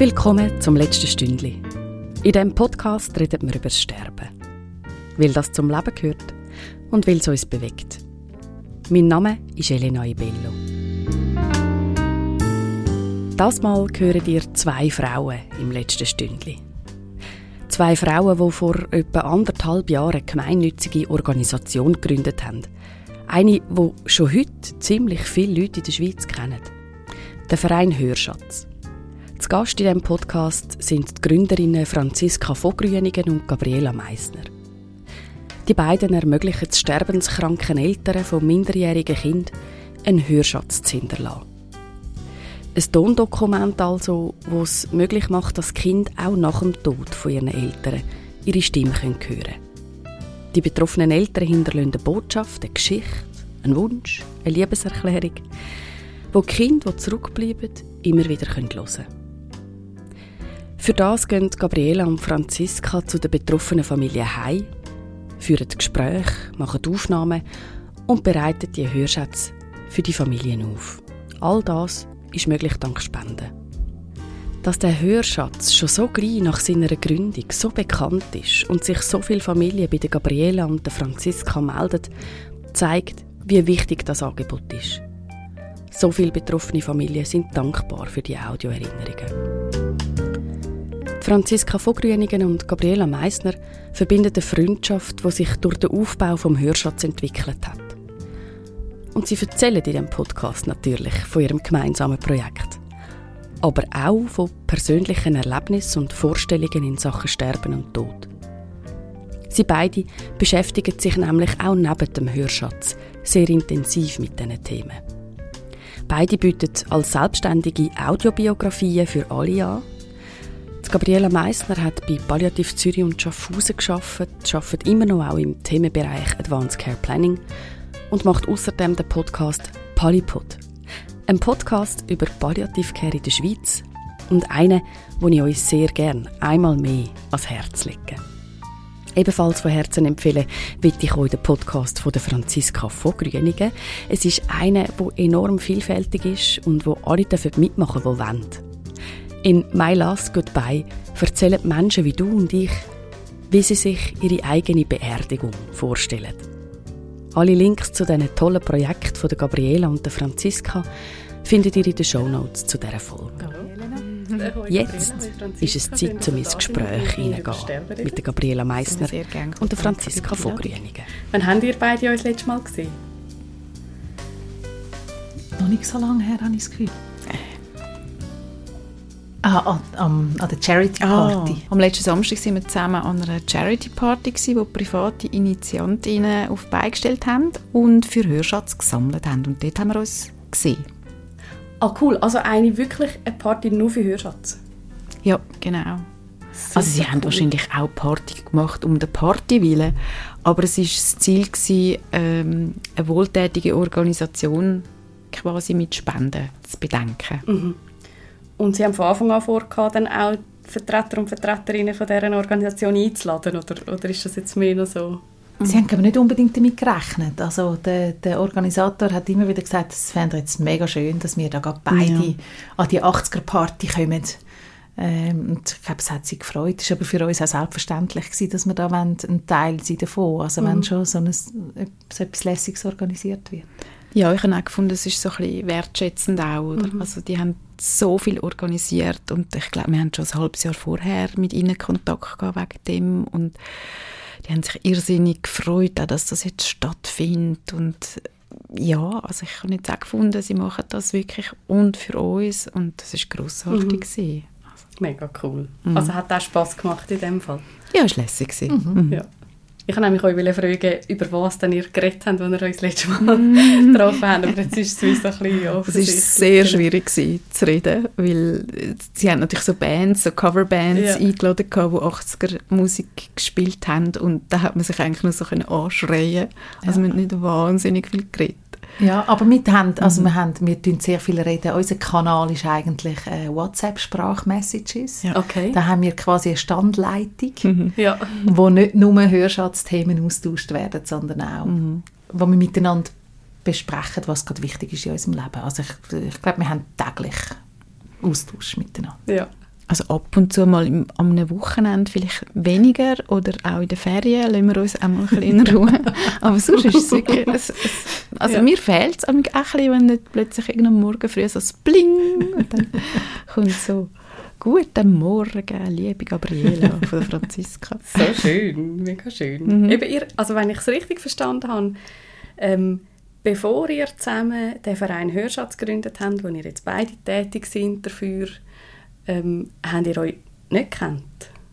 Willkommen zum letzten Stündli. In diesem Podcast reden wir über das Sterben. Weil das zum Leben gehört und weil es uns bewegt. Mein Name ist Elena Ibello. Das Mal hören ihr zwei Frauen im letzten Stündli. Zwei Frauen, die vor etwa anderthalb Jahren eine gemeinnützige Organisation gegründet haben. Eine, die schon heute ziemlich viele Leute in der Schweiz kennen. Der Verein Hörschatz. Zu Gast in diesem Podcast sind die Gründerinnen Franziska Vogrünigen und Gabriela Meissner. Die beiden ermöglichen es sterbenskranken Eltern von minderjährigen Kindern, einen Hörschatz zu hinterlassen. Ein Tondokument also, das es möglich macht, dass Kind auch nach dem Tod von ihren Eltern ihre Stimme hören können. Die betroffenen Eltern hinterlassen eine Botschaft, eine Geschichte, einen Wunsch, eine Liebeserklärung, wo die Kinder, die zurückbleiben, immer wieder hören können. Für das gehen Gabriela und Franziska zu der betroffenen Familie heim, führen Gespräche, machen Aufnahmen und bereiten die Hörschätze für die Familien auf. All das ist möglich dank Spenden. Dass der Hörschatz schon so gleich nach seiner Gründung so bekannt ist und sich so viele Familien bei der Gabriela und der Franziska melden, zeigt, wie wichtig das Angebot ist. So viele betroffene Familien sind dankbar für die Audioerinnerungen. Franziska Vogrünigen und Gabriela Meissner verbinden eine Freundschaft, die sich durch den Aufbau vom Hörschatz entwickelt hat. Und sie erzählen in diesem Podcast natürlich von ihrem gemeinsamen Projekt. Aber auch von persönlichen Erlebnissen und Vorstellungen in Sachen Sterben und Tod. Sie beide beschäftigen sich nämlich auch neben dem Hörschatz sehr intensiv mit diesen Themen. Beide bieten als selbstständige Audiobiografien für alle an. Gabriela Meissner hat bei Palliativ Zürich und Schaffhausen geschafft, arbeitet immer noch auch im Themenbereich Advanced Care Planning und macht außerdem den Podcast Polypod. Ein Podcast über Palliativcare in der Schweiz und einen, den ich euch sehr gern einmal mehr ans Herz lege. Ebenfalls von Herzen empfehlen will ich euch den Podcast von der Franziska von Grünigen. Es ist einer, der enorm vielfältig ist und wo alle mitmachen dürfen, die wollen. In «My Last Goodbye» erzählen Menschen wie du und ich, wie sie sich ihre eigene Beerdigung vorstellen. Alle Links zu diesen tollen Projekten von der Gabriela und der Franziska findet ihr in den Shownotes zu dieser Folge. Jetzt ist es Zeit, um ins Gespräch hineingehen mit der Gabriela Meissner und der Franziska Vogrünigen. Wann habt ihr beide uns letztes Mal gesehen? Noch nicht so lange her, habe ich das Gefühl. Ah, an, an der Charity Party. Ah. Am letzten Samstag waren wir zusammen an einer Charity Party, wo private Initiantinnen auf die Beine gestellt haben und für Hörschatz gesammelt haben. Und dort haben wir uns gesehen. Ah, cool. Also eine wirklich eine Party nur für Hörschatz? Ja, genau. Super also sie cool. haben wahrscheinlich auch Party gemacht um der Party willen, aber es war das Ziel gewesen, ähm, eine wohltätige Organisation quasi mit Spenden zu bedenken. Mhm. Und Sie haben von Anfang an vor, dann auch Vertreter und Vertreterinnen von dieser Organisation einzuladen, oder, oder ist das jetzt mehr noch so? Sie haben aber nicht unbedingt damit gerechnet. Also der, der Organisator hat immer wieder gesagt, es fände jetzt mega schön, dass wir da beide ja. an die 80er-Party kommen. Ähm, und ich glaube, es hat sie gefreut. Es war aber für uns auch selbstverständlich, gewesen, dass wir da ein Teil sind davon Also mhm. wenn schon so, ein, so etwas Lässiges organisiert wird. Ja, ich habe auch gefunden, es ist so ein bisschen wertschätzend auch. Oder? Mhm. Also die haben so viel organisiert und ich glaube, wir haben schon ein halbes Jahr vorher mit ihnen Kontakt gehabt wegen dem und die haben sich irrsinnig gefreut, dass das jetzt stattfindet und ja, also ich habe jetzt auch gefunden, sie machen das wirklich und für uns und das ist grossartig mhm. Also. Mega cool. Mhm. Also hat auch Spass gemacht in dem Fall? Ja, es war lässig. Mhm. mhm. Ja. Ich wollte nämlich euch fragen, über was denn ihr geredet habt, als ihr uns letztes Mal mm. getroffen habt. Aber jetzt ist es uns ein bisschen. Es war sehr schwierig gewesen, zu reden, weil sie haben natürlich so Bands, so Coverbands ja. eingeladen, die 80er-Musik gespielt haben und da hat man sich eigentlich nur so anschreien Also ja. wir haben nicht wahnsinnig viel geredet. Ja, aber wir haben, also mhm. wir, haben, wir tun sehr viel reden. Unser Kanal ist eigentlich äh, WhatsApp-Sprachmessages. Ja. Okay. Da haben wir quasi eine Standleitung, mhm. ja. wo nicht nur Hörschatzthemen austauscht werden, sondern auch, mhm. wo wir miteinander besprechen, was gerade wichtig ist in unserem Leben. Also ich, ich glaube, wir haben täglich Austausch miteinander. Ja. Also ab und zu mal im, am einem Wochenende vielleicht weniger oder auch in den Ferien lassen wir uns auch mal ein bisschen in Ruhe. Aber sonst ist es wirklich, es, es, also ja. mir fehlt es auch ein bisschen, wenn nicht plötzlich irgendeinem Morgen früh so ein Bling und dann kommt so «Guten Morgen, liebe Gabriela» von der Franziska. So schön, mega schön. Mhm. Eben ihr, also wenn ich es richtig verstanden habe, ähm, bevor ihr zusammen den Verein Hörschatz gegründet habt, wo ihr jetzt beide tätig sind dafür, ähm, habt ihr euch nicht gekannt?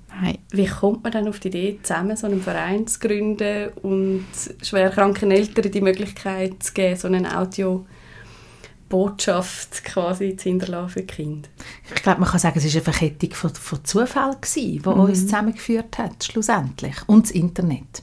Nein. Wie kommt man dann auf die Idee, zusammen so einen Verein zu gründen und schwerkranken Eltern die Möglichkeit zu geben, so eine Audiobotschaft quasi zu hinterlassen für die Kinder? Ich glaube, man kann sagen, es war eine Verkettung von, von Zufällen, die mhm. uns zusammengeführt hat, schlussendlich. Und das Internet.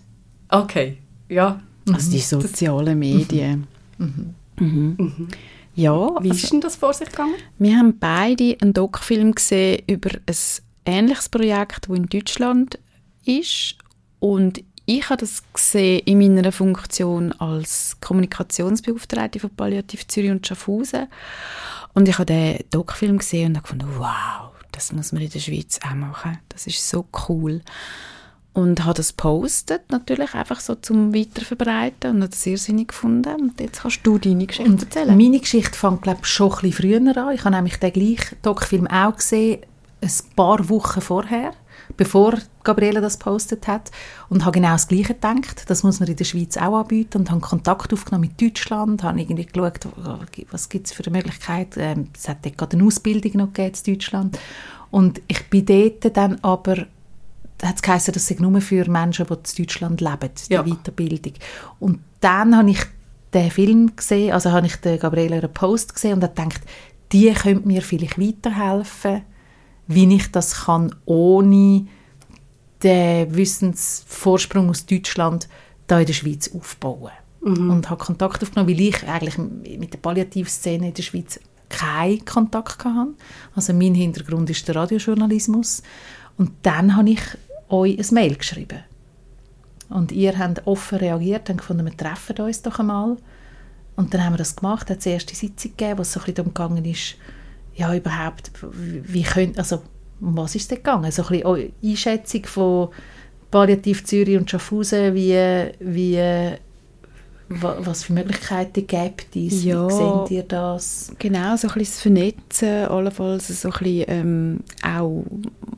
Okay, ja. Also die sozialen Medien. Mhm. Mhm. Ja, Wie also, ist denn das vor sich gegangen? Wir haben beide einen Doc-Film gesehen über ein ähnliches Projekt, das in Deutschland ist. Und ich habe das gesehen in meiner Funktion als Kommunikationsbeauftragte von Palliativ Zürich und Schaffhausen. Und ich habe den Doc-Film gesehen und habe gefunden, wow, das muss man in der Schweiz auch machen. Das ist so cool und habe das postet natürlich einfach so zum Weiterverbreiten und habe das irrsinnig gefunden. Und jetzt kannst du deine Geschichte und erzählen. Meine Geschichte fängt glaube ich schon ein bisschen früher an. Ich habe nämlich den gleichen Doc-Film auch gesehen, ein paar Wochen vorher, bevor Gabriele das postet hat. Und habe genau das Gleiche gedacht, das muss man in der Schweiz auch anbieten. Und habe Kontakt aufgenommen mit Deutschland, habe irgendwie geschaut, was gibt es für eine Möglichkeit, ähm, es hat dort gerade eine Ausbildung noch gegeben in Deutschland. Und ich bin dort dann aber hat es geheißen, das sei nur für Menschen, die in Deutschland leben, die ja. Weiterbildung. Und dann habe ich den Film gesehen, also habe ich den Gabriele Post gesehen und habe gedacht, die könnte mir vielleicht weiterhelfen, wie ich das kann, ohne den Wissensvorsprung aus Deutschland da in der Schweiz aufbauen. Mhm. Und habe Kontakt aufgenommen, weil ich eigentlich mit der Palliativszene in der Schweiz keinen Kontakt hatte. Also mein Hintergrund ist der Radiojournalismus. Und dann habe ich euch ein Mail geschrieben. Und ihr habt offen reagiert und gefunden, wir treffen uns doch einmal. Und dann haben wir das gemacht, hat die erste Sitzung gegeben, wo es so ein bisschen darum gegangen ist, ja, überhaupt, wie könnt, also, was ist es gegangen? So ein bisschen Einschätzung von Palliativ Zürich und Schaffhausen, wie, wie was für Möglichkeiten gibt es? Ja, Wie seht ihr das? Genau, so ein bisschen das Vernetzen, allenfalls so ein bisschen ähm, auch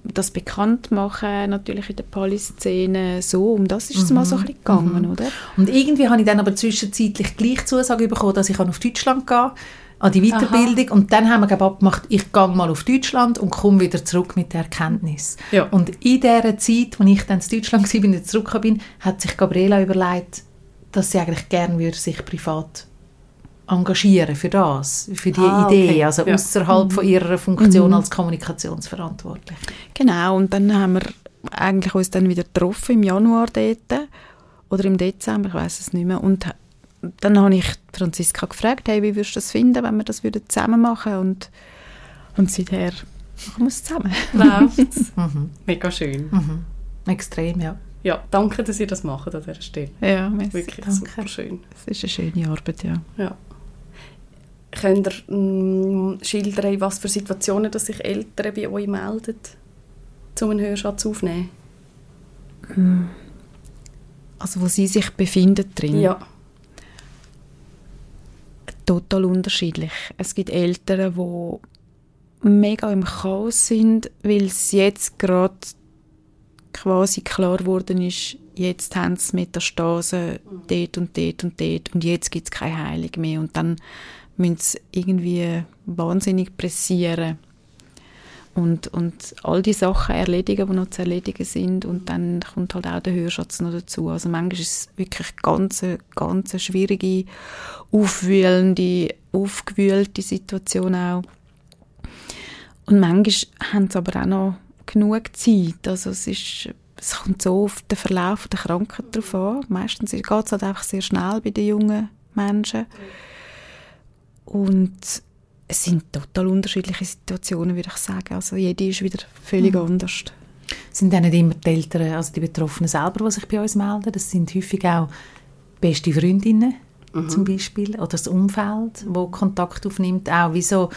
das bekannt machen, natürlich in der Polyszene, so, um das ist es mhm. mal so ein bisschen gegangen, mhm. oder? Und irgendwie habe ich dann aber zwischenzeitlich gleich Zusage bekommen, dass ich auf Deutschland gehen an die Weiterbildung Aha. und dann haben wir abgemacht, ich gehe mal auf Deutschland und komme wieder zurück mit der Erkenntnis. Ja. Und in dieser Zeit, als ich dann in Deutschland war, und zurückgekommen bin, hat sich Gabriela überlegt, dass sie eigentlich gerne würde sich privat engagieren für das, für die ah, Idee, okay. also ja. außerhalb mhm. von ihrer Funktion mhm. als Kommunikationsverantwortliche. Genau, und dann haben wir eigentlich uns dann wieder getroffen im Januar dort oder im Dezember, ich weiß es nicht mehr, und dann habe ich Franziska gefragt, hey, wie würdest du das finden, wenn wir das zusammen machen und, und seither machen wir es zusammen. Läuft's. mhm. Mega schön. Mhm. Extrem, ja. Ja, danke, dass ihr das macht an dieser Stelle. Ja, merci. Wirklich danke. super schön. Es ist eine schöne Arbeit, ja. ja. Könnt ihr mh, mm, schildern, was für Situationen dass sich Eltern bei euch melden, um einen Hörschatz aufzunehmen? Hm. Also wo sie sich befinden drin? Ja. Total unterschiedlich. Es gibt Eltern, die mega im Chaos sind, weil sie jetzt gerade quasi klar geworden ist, jetzt haben sie Metastasen dort und dort und dort und jetzt gibt es keine Heilung mehr und dann müssen sie irgendwie wahnsinnig pressieren und, und all die Sachen erledigen, die noch zu erledigen sind und dann kommt halt auch der Hörschatz noch dazu. Also manchmal ist es wirklich ganz, ganz schwierige, aufwühlende, aufgewühlte Situation auch. Und manchmal haben sie aber auch noch genug Zeit. Also es, ist, es kommt so auf den Verlauf der Krankheit drauf an. Meistens geht es halt einfach sehr schnell bei den jungen Menschen. Und es sind total unterschiedliche Situationen, würde ich sagen. Also jede ist wieder völlig mhm. anders. Sind dann nicht immer die Eltern, also die Betroffenen selber, die sich bei uns melden? Das sind häufig auch beste Freundinnen mhm. zum Beispiel oder das Umfeld, wo Kontakt aufnimmt. Auch wie so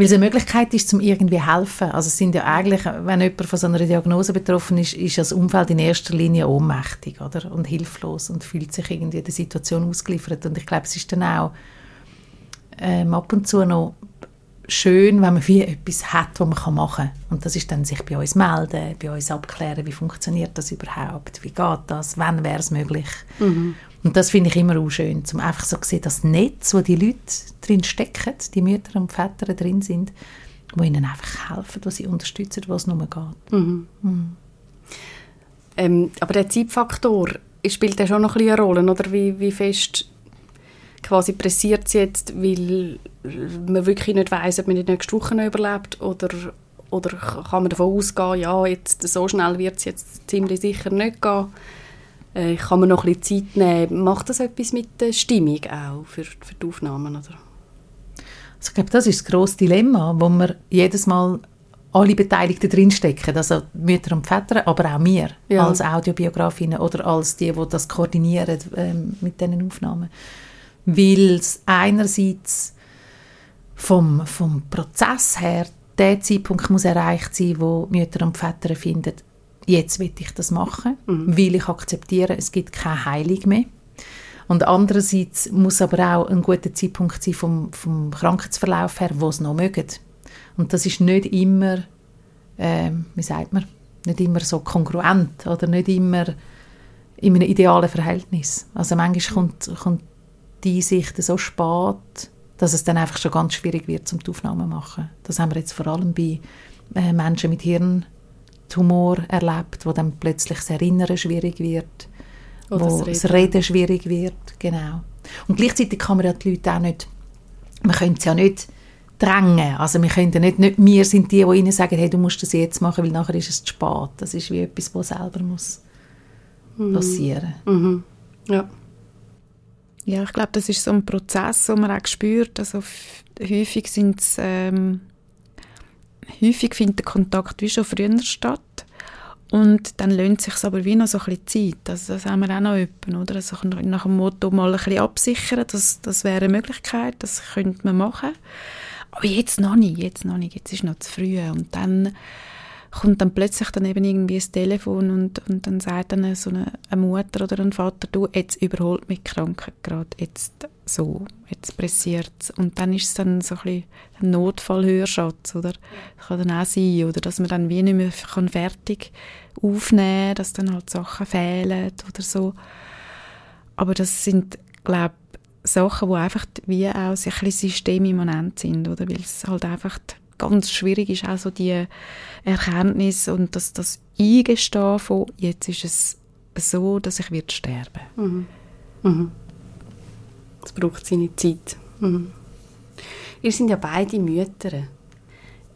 weil es eine Möglichkeit ist, zum irgendwie helfen. Also es sind ja eigentlich, wenn jemand von so einer Diagnose betroffen ist, ist das Umfeld in erster Linie ohnmächtig oder? und hilflos und fühlt sich irgendwie der Situation ausgeliefert. Und ich glaube, es ist dann auch ähm, ab und zu noch schön, wenn man wie etwas hat, was man machen kann. Und das ist dann sich bei uns melden, bei uns abklären, wie funktioniert das überhaupt, wie geht das, wann wäre es möglich. Mhm. Und das finde ich immer auch schön, um einfach so zu sehen, das Netz, wo die Leute drin stecken, die Mütter und Väter drin sind, wo ihnen einfach helfen, wo sie unterstützen, was es nur geht. Mhm. Mhm. Ähm, aber der Zeitfaktor spielt ja schon noch ein eine Rolle, oder? Wie, wie fest quasi pressiert es jetzt, weil man wirklich nicht weiß, ob man die nächste Woche noch überlebt oder, oder kann man davon ausgehen, ja, jetzt, so schnell wird es jetzt ziemlich sicher nicht gehen. Äh, kann man noch ein bisschen Zeit nehmen. Macht das etwas mit der Stimmung auch für, für die Aufnahmen? Oder? Also ich glaube, das ist das grosse Dilemma, wo wir jedes Mal alle Beteiligten drinstecken, also Mütter und Väter, aber auch wir ja. als Audiobiografinnen oder als die, die das koordinieren ähm, mit diesen Aufnahmen. Weil es einerseits vom, vom Prozess her der Zeitpunkt muss erreicht sein, wo Mütter und Väter finden, jetzt will ich das machen, mhm. weil ich akzeptiere, es gibt keine Heilung mehr. Und andererseits muss aber auch ein guter Zeitpunkt sein vom, vom Krankheitsverlauf her, wo es noch mögen. Und das ist nicht immer, äh, wie sagt man, nicht immer so kongruent oder nicht immer in einem idealen Verhältnis. Also manchmal kommt, kommt die Einsicht so spät, dass es dann einfach schon ganz schwierig wird, zum die Aufnahme machen. Das haben wir jetzt vor allem bei äh, Menschen mit Hirn Tumor erlebt, wo dann plötzlich das Erinnern schwierig wird, Oder wo das Reden. das Reden schwierig wird, genau. Und gleichzeitig kann man ja die Leute auch nicht, man könnte es ja nicht drängen, also wir können nicht, nicht wir sind die, die ihnen sagen, hey, du musst das jetzt machen, weil nachher ist es zu spät. Das ist wie etwas, was selber muss mhm. passieren. Mhm. Ja. Ja, ich glaube, das ist so ein Prozess, den man auch spürt. Also häufig sind es ähm, häufig findet der Kontakt wie schon früher statt. Und dann lohnt es sich aber wie noch so ein bisschen Zeit. Also das haben wir auch noch öppen, oder? Also nach dem Motto mal ein bisschen absichern, das, das wäre eine Möglichkeit, das könnte man machen. Aber jetzt noch nicht, jetzt noch nicht, jetzt ist noch zu früh. Und dann kommt dann plötzlich dann eben irgendwie das Telefon und, und dann sagt dann so eine, eine Mutter oder ein Vater, du, jetzt überholt mich die Krankheit gerade, jetzt so, jetzt pressiert es. Und dann ist es dann so ein ein Notfallhörschatz, oder? Das kann dann auch sein, oder dass man dann wie nicht mehr kann fertig aufnehmen kann, dass dann halt Sachen fehlen oder so. Aber das sind, glaube Sachen, die einfach wie auch ein bisschen systemimmanent sind, oder? Weil es halt einfach ganz schwierig ist, auch so die Erkenntnis und das, das Eingestehen von, jetzt ist es so, dass ich wird sterben. Mhm. Mhm. Es braucht seine Zeit. Mhm. Ihr sind ja beide Mütter.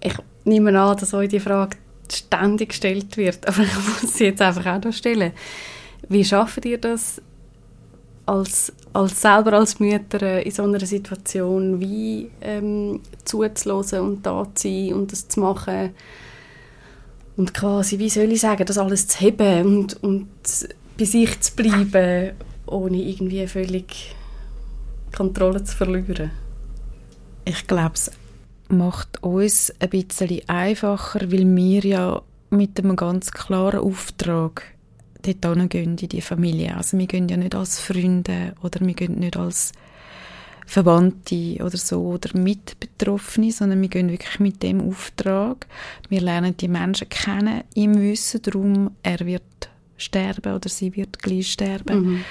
Ich nehme an, dass euch die Frage ständig gestellt wird, aber ich muss sie jetzt einfach auch noch stellen. Wie schafft ihr das, als, als selber als Mütter in so einer Situation wie ähm, zuzulassen und da zu sein und das zu machen und quasi, wie soll ich sagen, das alles zu heben und, und bei sich zu bleiben, ohne irgendwie völlig Kontrolle zu verlieren? Ich glaube, es macht uns ein bisschen einfacher, weil wir ja mit einem ganz klaren Auftrag dort gehen in die Familie. Also wir gehen ja nicht als Freunde oder wir gehen nicht als Verwandte oder so oder Mitbetroffene, sondern wir gehen wirklich mit dem Auftrag. Wir lernen die Menschen kennen im Wissen darum, er wird sterben oder sie wird gleich sterben. Mhm.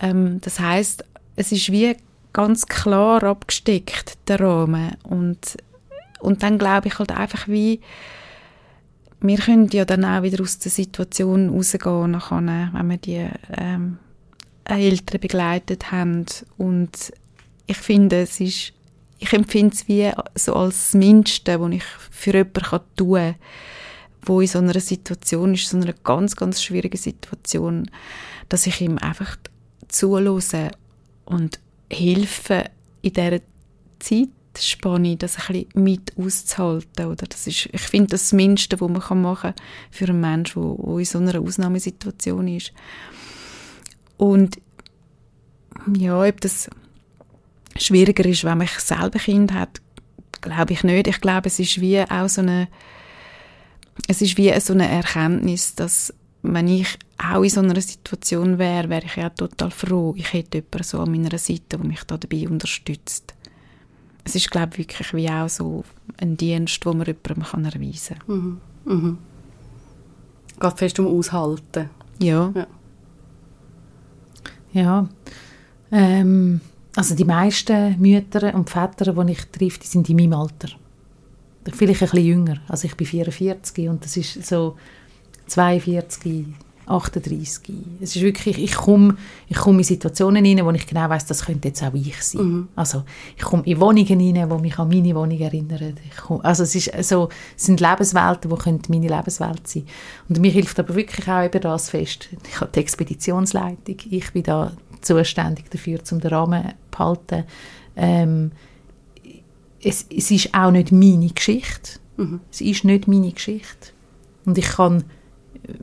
Ähm, das heißt, es ist wie ganz klar abgesteckt der Rahmen und und dann glaube ich halt einfach wie wir können ja dann auch wieder aus der Situation rausgehen, nachher, wenn wir die ähm, Eltern begleitet haben. Und ich finde, es ist, ich empfinde es wie so als das Mindeste, was ich für jemanden tun kann, wo in so einer Situation ist, so einer ganz, ganz schwierigen Situation, dass ich ihm einfach zuhöre und helfe in dieser Zeit Spanne, das ein bisschen mit auszuhalten. Oder? Das ist, ich finde, das Mindeste, was man machen kann für einen Menschen, der, der in so einer Ausnahmesituation ist. Und ja, ob das schwieriger ist, wenn man selber Kind hat, glaube ich nicht. Ich glaube, es ist wie auch so eine, es ist wie so eine Erkenntnis, dass wenn ich auch in so einer Situation wäre, wäre ich ja total froh, ich hätte jemanden so an meiner Seite, der mich da dabei unterstützt. Es ist, glaube ich, wirklich wie auch so ein Dienst, den man jemandem kann erweisen kann. Mhm. Mhm. Geht fest um Aushalten. Ja. Ja. ja. Ähm, also die meisten Mütter und Väter, die ich treffe, die sind in meinem Alter. Vielleicht ein bisschen jünger. Also ich bin 44 und das ist so 42, 38. Es ist wirklich, ich komme, ich komme in Situationen rein, wo ich genau weiß, das könnte jetzt auch ich sein. Mhm. Also ich komme in Wohnungen rein, die mich an meine Wohnung erinnern. Komme, also es, ist so, es sind Lebenswelten, die meine Lebenswelt sein Und mir hilft aber wirklich auch eben das fest. Ich habe die Expeditionsleitung, ich bin da zuständig dafür, um den Rahmen zu behalten. Ähm, es, es ist auch nicht meine Geschichte. Mhm. Es ist nicht meine Geschichte. Und ich kann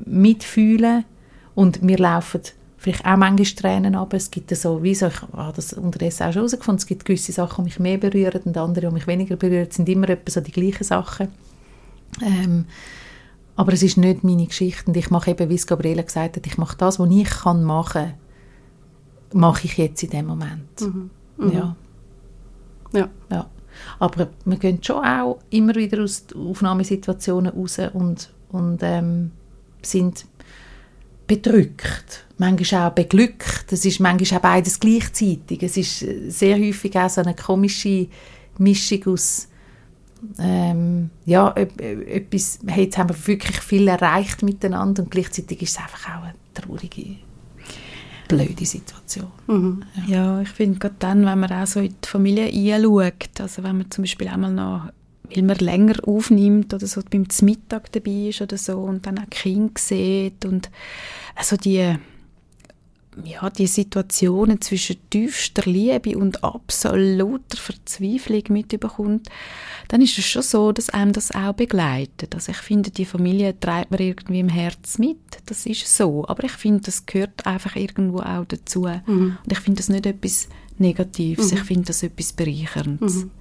mitfühlen und wir laufen vielleicht auch manchmal Tränen ab. Es gibt so, wie so, ich habe das unterdessen auch schon herausgefunden, es gibt gewisse Sachen, die mich mehr berühren und andere, die mich weniger berühren. Es sind immer etwa so die gleichen Sachen. Ähm, aber es ist nicht meine Geschichte und ich mache eben, wie es Gabriela gesagt hat, ich mache das, was ich kann machen, mache ich jetzt in dem Moment. Mhm. Mhm. Ja. ja. Ja. Aber wir gehen schon auch immer wieder aus Aufnahmesituationen raus und, und ähm, sind bedrückt, manchmal auch beglückt. Es ist manchmal auch beides gleichzeitig. Es ist äh, sehr häufig auch so eine komische Mischung aus ähm, ja, etwas, hey, jetzt haben wir wirklich viel erreicht miteinander und gleichzeitig ist es einfach auch eine traurige, blöde Situation. Mhm. Ja. ja. ich finde gerade dann, wenn man auch so in die Familie einschaut, also wenn man zum Beispiel einmal noch weil man länger aufnimmt oder so beim Mittag dabei ist oder so und dann auch Kind sieht und also die ja, die Situationen zwischen tiefster Liebe und absoluter Verzweiflung mitbekommt, dann ist es schon so, dass einem das auch begleitet. Also ich finde, die Familie treibt man irgendwie im Herz mit. Das ist so. Aber ich finde, das gehört einfach irgendwo auch dazu. Mhm. Und ich finde das nicht etwas Negatives. Mhm. Ich finde das etwas Bereicherndes. Mhm.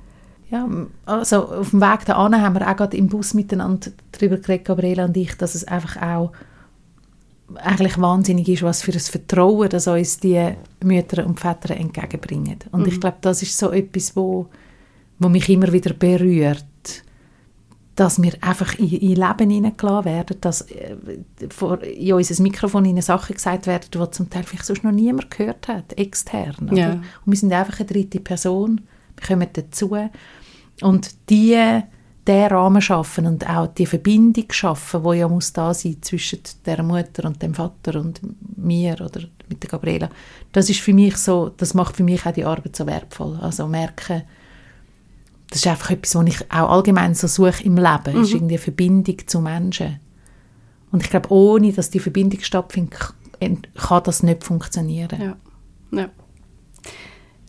Ja, also auf dem Weg dahin haben wir auch gerade im Bus miteinander darüber geredet, Gabriela und ich, dass es einfach auch eigentlich wahnsinnig ist, was für ein Vertrauen das uns die Mütter und Väter entgegenbringen. Und mhm. ich glaube, das ist so etwas, wo, wo mich immer wieder berührt, dass wir einfach in, in Leben hineingelassen werden, dass äh, vor, in unser Mikrofon in Sachen gesagt werden, die zum Teil vielleicht sonst noch niemand gehört hat, extern. Ja. Und wir sind einfach eine dritte Person, wir kommen dazu und die, den Rahmen schaffen und auch die Verbindung schaffen, wo ja muss da sein zwischen der Mutter und dem Vater und mir oder mit der Gabriela, das ist für mich so, das macht für mich auch die Arbeit so wertvoll. Also merken, das ist einfach etwas, was ich auch allgemein so suche im Leben, mhm. ist irgendwie eine Verbindung zu Menschen. Und ich glaube, ohne dass die Verbindung stattfindet, kann das nicht funktionieren. Ja. ja.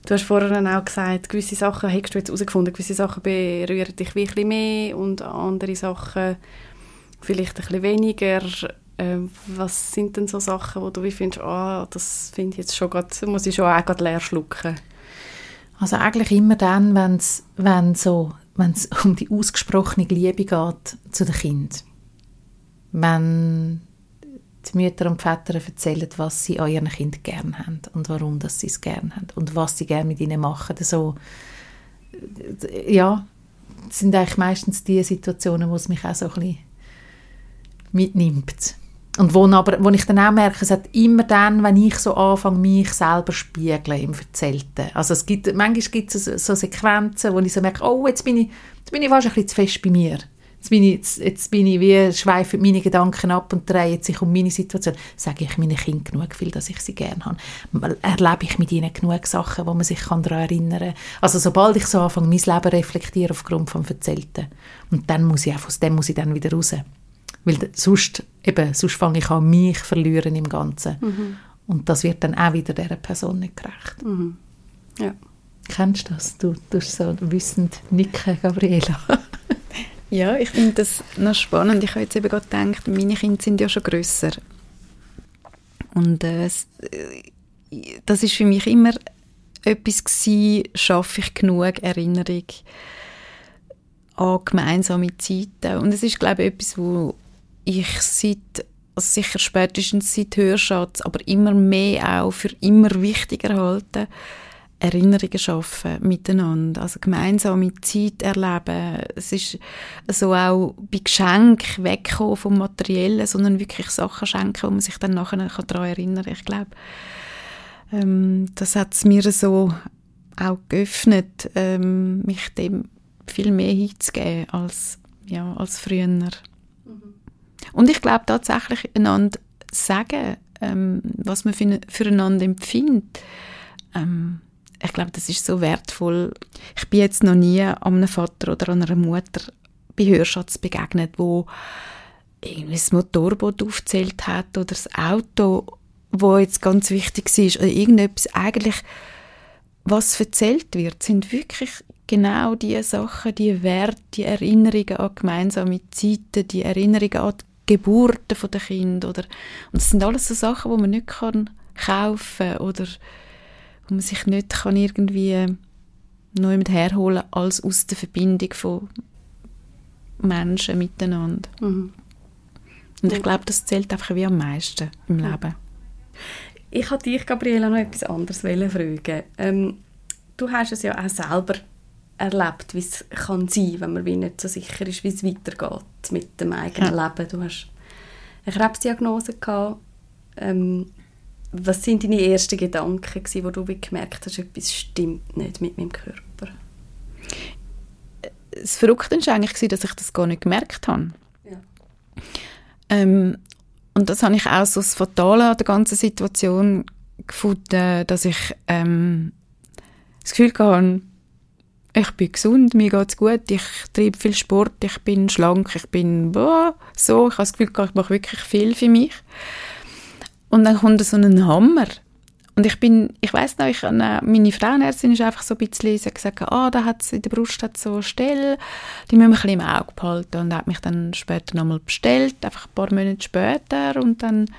Du hast vorhin auch gesagt, gewisse Sachen hast du jetzt herausgefunden, gewisse Sachen berühren dich wirklich mehr und andere Sachen vielleicht ein bisschen weniger. Ähm, was sind denn so Sachen, wo du wie findest, oh, das finde ich jetzt schon grad, muss ich schon auch gerade leer schlucken? Also eigentlich immer dann, wenn's, wenn so, es um die ausgesprochene Liebe geht zu den Kindern. Wenn die Mütter und Väter erzählen, was sie an ihren Kindern gerne haben und warum dass sie es gerne haben und was sie gerne mit ihnen machen. So, ja, das sind eigentlich meistens die Situationen, wo es mich auch so ein bisschen mitnimmt. Und wo, aber, wo ich dann auch merke, es hat immer dann, wenn ich so anfange, mich selber spiegeln im Erzählten. Also es gibt, manchmal gibt es so, so Sequenzen, wo ich so merke, oh, jetzt bin ich, jetzt bin ich fast ein bisschen zu fest bei mir. Jetzt bin ich, jetzt, jetzt bin ich wie, schweife meine Gedanken ab und drehe sich um meine Situation. Sage ich meinen Kindern genug viel, dass ich sie gerne habe? Erlebe ich mit ihnen genug Sachen, wo man sich daran erinnern kann? Also sobald ich so anfange, mein Leben reflektiere aufgrund vom Erzählten. Und dann muss ich auch, aus dem muss ich dann wieder raus. Weil sonst, eben, sonst fange ich an, mich verlieren im Ganzen. Mhm. Und das wird dann auch wieder dieser Person nicht gerecht. Mhm. Ja. Kennst du das? Du tust so wissend nicken, Gabriela. Ja, ich finde das noch spannend. Ich habe jetzt eben gerade gedacht, meine Kinder sind ja schon grösser. Und äh, äh das ist für mich immer etwas gewesen, schaffe ich genug Erinnerung an gemeinsame Zeiten. Und es ist, glaube ich, etwas, wo ich seit, also sicher spätestens seit Hörschatz, aber immer mehr auch für immer wichtiger halte, Erinnerungen schaffen miteinander, also gemeinsame Zeit erleben. Es ist so auch bei Geschenken wegkommen vom Materiellen, sondern wirklich Sachen schenken, wo man sich dann nachher daran erinnern kann. Ich glaube, ähm, das hat es mir so auch geöffnet, ähm, mich dem viel mehr hinzugeben als, ja, als früher. Mhm. Und ich glaube tatsächlich, einander sagen, ähm, was man für, füreinander empfindet, ähm, ich glaube, das ist so wertvoll. Ich bin jetzt noch nie einem Vater oder einer Mutter bei Hörschatz begegnet, wo irgendwie das Motorboot aufgezählt hat oder das Auto, wo jetzt ganz wichtig ist oder irgendetwas eigentlich, was erzählt wird, sind wirklich genau die Sachen, die Werte, die Erinnerungen an gemeinsame Zeiten, die Erinnerungen an die Geburten der Kinder oder und das sind alles so Sachen, wo man nicht kann kaufen oder wo man sich nicht kann irgendwie neu mit herholen als aus der Verbindung von Menschen miteinander. Mhm. Und ich glaube, das zählt einfach wie am meisten im mhm. Leben. Ich wollte dich, Gabriela, noch etwas anderes fragen. Ähm, du hast es ja auch selber erlebt, wie es kann sein, wenn man wie nicht so sicher ist, wie es weitergeht mit dem eigenen ja. Leben. Du hast eine Krebsdiagnose gehabt. Ähm, was sind deine ersten Gedanken, gewesen, wo du gemerkt hast, etwas stimmt nicht mit meinem Körper? Das Verrückte war eigentlich, dass ich das gar nicht gemerkt habe. Ja. Ähm, und das habe ich auch so das Fatale an der ganzen Situation gefunden, dass ich ähm, das Gefühl hatte, ich bin gesund, mir geht es gut, ich treibe viel Sport, ich bin schlank, ich bin boah, so, ich habe das Gefühl, ich mache wirklich viel für mich. Und dann kommt so ein Hammer. Und ich bin, ich weiß noch, ich, meine Frauenärztin ist einfach so ein bisschen, sie hat gesagt, ah, da hat in der Brust hat so eine Stelle, die müssen wir ein bisschen im Auge behalten. Und hat mich dann später nochmal bestellt, einfach ein paar Monate später. Und dann,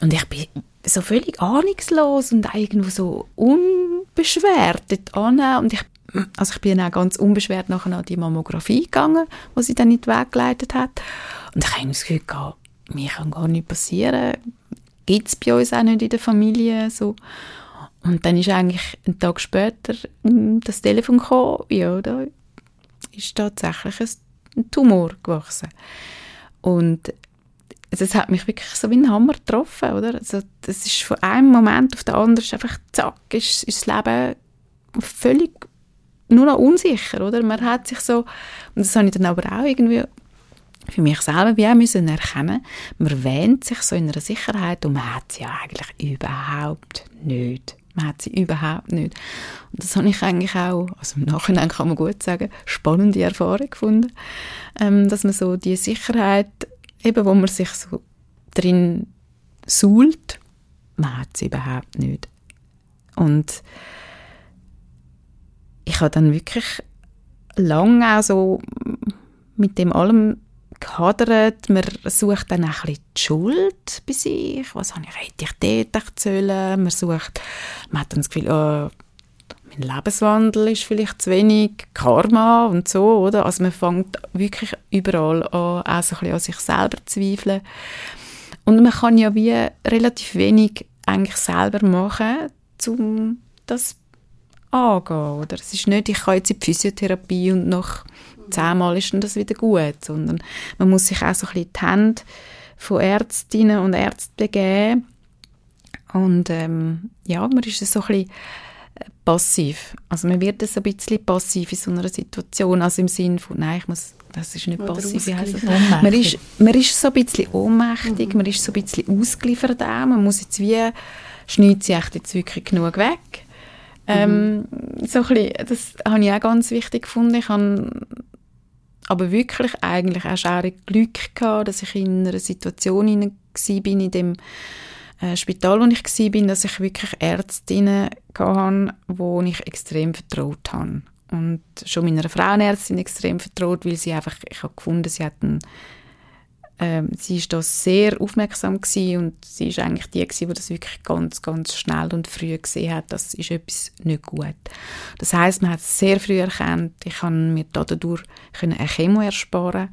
und ich bin so völlig ahnungslos und irgendwo so unbeschwert dort. Und ich, also ich bin dann auch ganz unbeschwert nachher an die Mammographie gegangen, wo sie dann in den Weg geleitet hat. Und ich habe das Gefühl mir kann gar nichts passieren gibt es bei uns auch nicht in der Familie. So. Und dann ist eigentlich einen Tag später hm, das Telefon gekommen, ja, da ist tatsächlich ein Tumor gewachsen. Und das hat mich wirklich so wie ein Hammer getroffen, oder? Also das ist von einem Moment auf den anderen einfach zack, ist, ist das Leben völlig nur noch unsicher, oder? Man hat sich so, und das habe ich dann aber auch irgendwie für mich selber wie auch müssen erkennen, man wähnt sich so in einer Sicherheit und man hat sie ja eigentlich überhaupt nicht. Man hat sie überhaupt nicht. Und das habe ich eigentlich auch, also im Nachhinein kann man gut sagen, spannende Erfahrung gefunden, ähm, dass man so die Sicherheit, eben wo man sich so drin suhlt, man hat sie überhaupt nicht. Und ich habe dann wirklich lange auch so mit dem allem gehadert. Man sucht dann auch ein die Schuld bei sich. Was habe ich, hätte ich dort sollen? Man sucht, man hat dann das Gefühl, oh, mein Lebenswandel ist vielleicht zu wenig, Karma und so, oder? Also man fängt wirklich überall an, auch so ein an sich selber zu zweifeln. Und man kann ja wie relativ wenig eigentlich selber machen, um das angehen, oder? Es ist nicht, ich kann jetzt in die Physiotherapie und nach zehnmal ist dann das wieder gut, sondern man muss sich auch so ein bisschen die Hände von Ärztinnen und Ärzten begeben und ähm, ja, man ist so ein bisschen äh, passiv. Also man wird so ein bisschen passiv in so einer Situation, also im Sinne von, nein, ich muss, das ist nicht Oder passiv, wie heißt das? Man ist, man ist so ein bisschen ohnmächtig, mhm. man ist so ein bisschen ausgeliefert auch, man muss jetzt wie, schneidet sie echt jetzt wirklich genug weg. Ähm, mhm. so ein bisschen, das habe ich auch ganz wichtig gefunden. Ich habe aber wirklich eigentlich auch schaurig Glück gehabt, dass ich in einer Situation war, bin in dem äh, Spital, wo ich war, dass ich wirklich Ärztinnen hatte, wo ich extrem vertraut habe. Und schon meiner Frauenärztin extrem vertraut, weil sie einfach, ich habe gefunden, sie hat einen, ähm, sie ist da sehr aufmerksam und sie ist eigentlich die gewesen, die das wirklich ganz, ganz schnell und früh gesehen hat, das ist etwas nicht gut. Das heißt, man hat es sehr früh erkannt. Ich kann mir dadurch eine Chemo ersparen.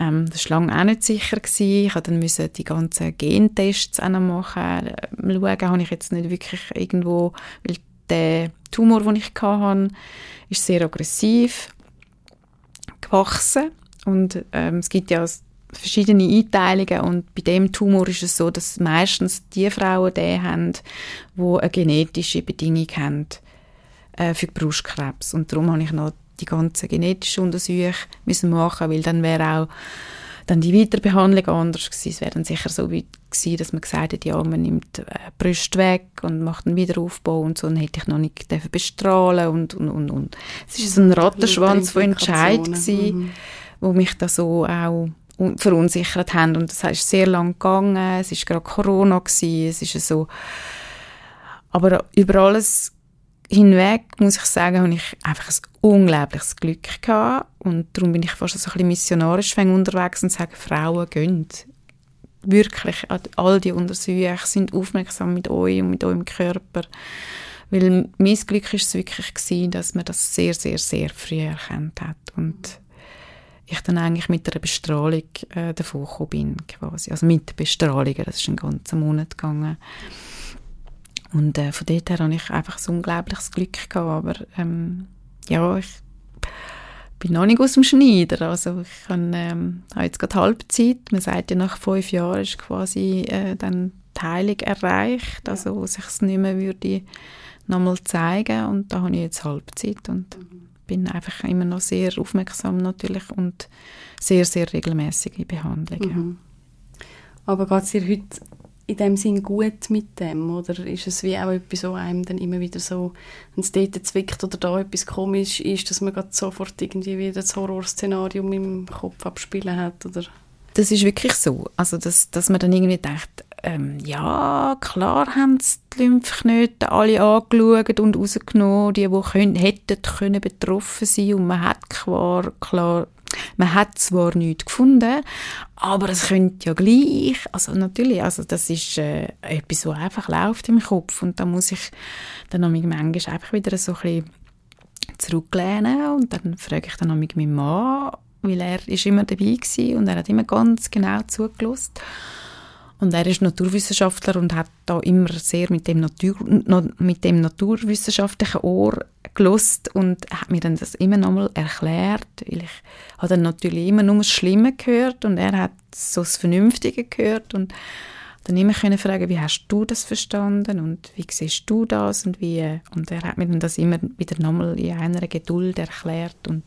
Ähm, das war lange auch nicht sicher. Gewesen. Ich musste dann müssen die ganzen Gentests machen. Ähm, schauen habe ich jetzt nicht wirklich irgendwo, weil der Tumor, den ich hatte, ist sehr aggressiv gewachsen. Und ähm, es gibt ja verschiedene Einteilungen und bei dem Tumor ist es so, dass meistens die Frauen den haben, die eine genetische Bedingung haben äh, für Brustkrebs. Und darum habe ich noch die ganzen genetischen Untersuchungen müssen machen, weil dann wäre auch dann die Weiterbehandlung anders gewesen. Es wäre dann sicher so weit gewesen, dass man gesagt hat, ja, man nimmt äh, Brüste weg und macht einen Wiederaufbau und so, dann hätte ich noch nicht dürfen bestrahlen und, und, und, und. Es ist so ein Rattenschwanz von Entscheid gewesen, mhm. wo mich da so auch verunsichert haben und das ist sehr lang gegangen, es ist gerade Corona gewesen, es ist so, aber über alles hinweg, muss ich sagen, habe ich einfach ein unglaubliches Glück gehabt. Und darum bin ich fast so ein bisschen missionarisch unterwegs und sage, Frauen gehen. Wirklich, all die Untersuchungen sind aufmerksam mit euch und mit eurem Körper. Weil mein Glück war es wirklich gewesen, dass man das sehr, sehr, sehr früh erkannt hat. Und ich dann eigentlich mit einer Bestrahlung äh, davon gekommen bin, quasi. Also mit Bestrahlungen, das ist ein ganzer Monat gegangen. Und äh, von dort her habe ich einfach so unglaubliches Glück gehabt. Aber ähm, ja, ich bin noch nicht aus dem Schneider. Also ich kann, ähm, habe jetzt gerade Halbzeit. Man sagt ja, nach fünf Jahren ist quasi äh, dann die Heilung erreicht. Also wo sich es nicht mehr würde nochmal zeigen. Und da habe ich jetzt Halbzeit und mhm. Bin einfach immer noch sehr aufmerksam natürlich und sehr, sehr regelmäßig in Behandlung. Mhm. Aber geht es dir heute in dem Sinn gut mit dem? Oder ist es wie auch etwas, so einem dann immer wieder so, wenn es dort zwickt oder da etwas komisch ist, dass man gerade sofort irgendwie wieder das Horrorszenario im Kopf abspielen hat? Oder? Das ist wirklich so. Also, dass, dass man dann irgendwie denkt, ähm, ja, klar haben die Lymphknoten alle angeschaut und rausgenommen, die, die können, hätten können betroffen sein und man hat klar, klar man hat zwar nichts gefunden, aber es könnte ja gleich, also natürlich, also das ist äh, etwas, was einfach läuft im Kopf und da muss ich dann noch manchmal einfach wieder so ein bisschen zurücklehnen und dann frage ich dann noch meinen Mann, weil er ist immer dabei war und er hat immer ganz genau zugelassen. Und er ist Naturwissenschaftler und hat da immer sehr mit dem, Natur, mit dem naturwissenschaftlichen Ohr gelost und hat mir dann das immer nochmal erklärt, weil ich habe dann natürlich immer nur das Schlimme gehört und er hat so das Vernünftige gehört und dann immer können fragen, wie hast du das verstanden und wie siehst du das und wie und er hat mir dann das immer wieder nochmal in einer Geduld erklärt und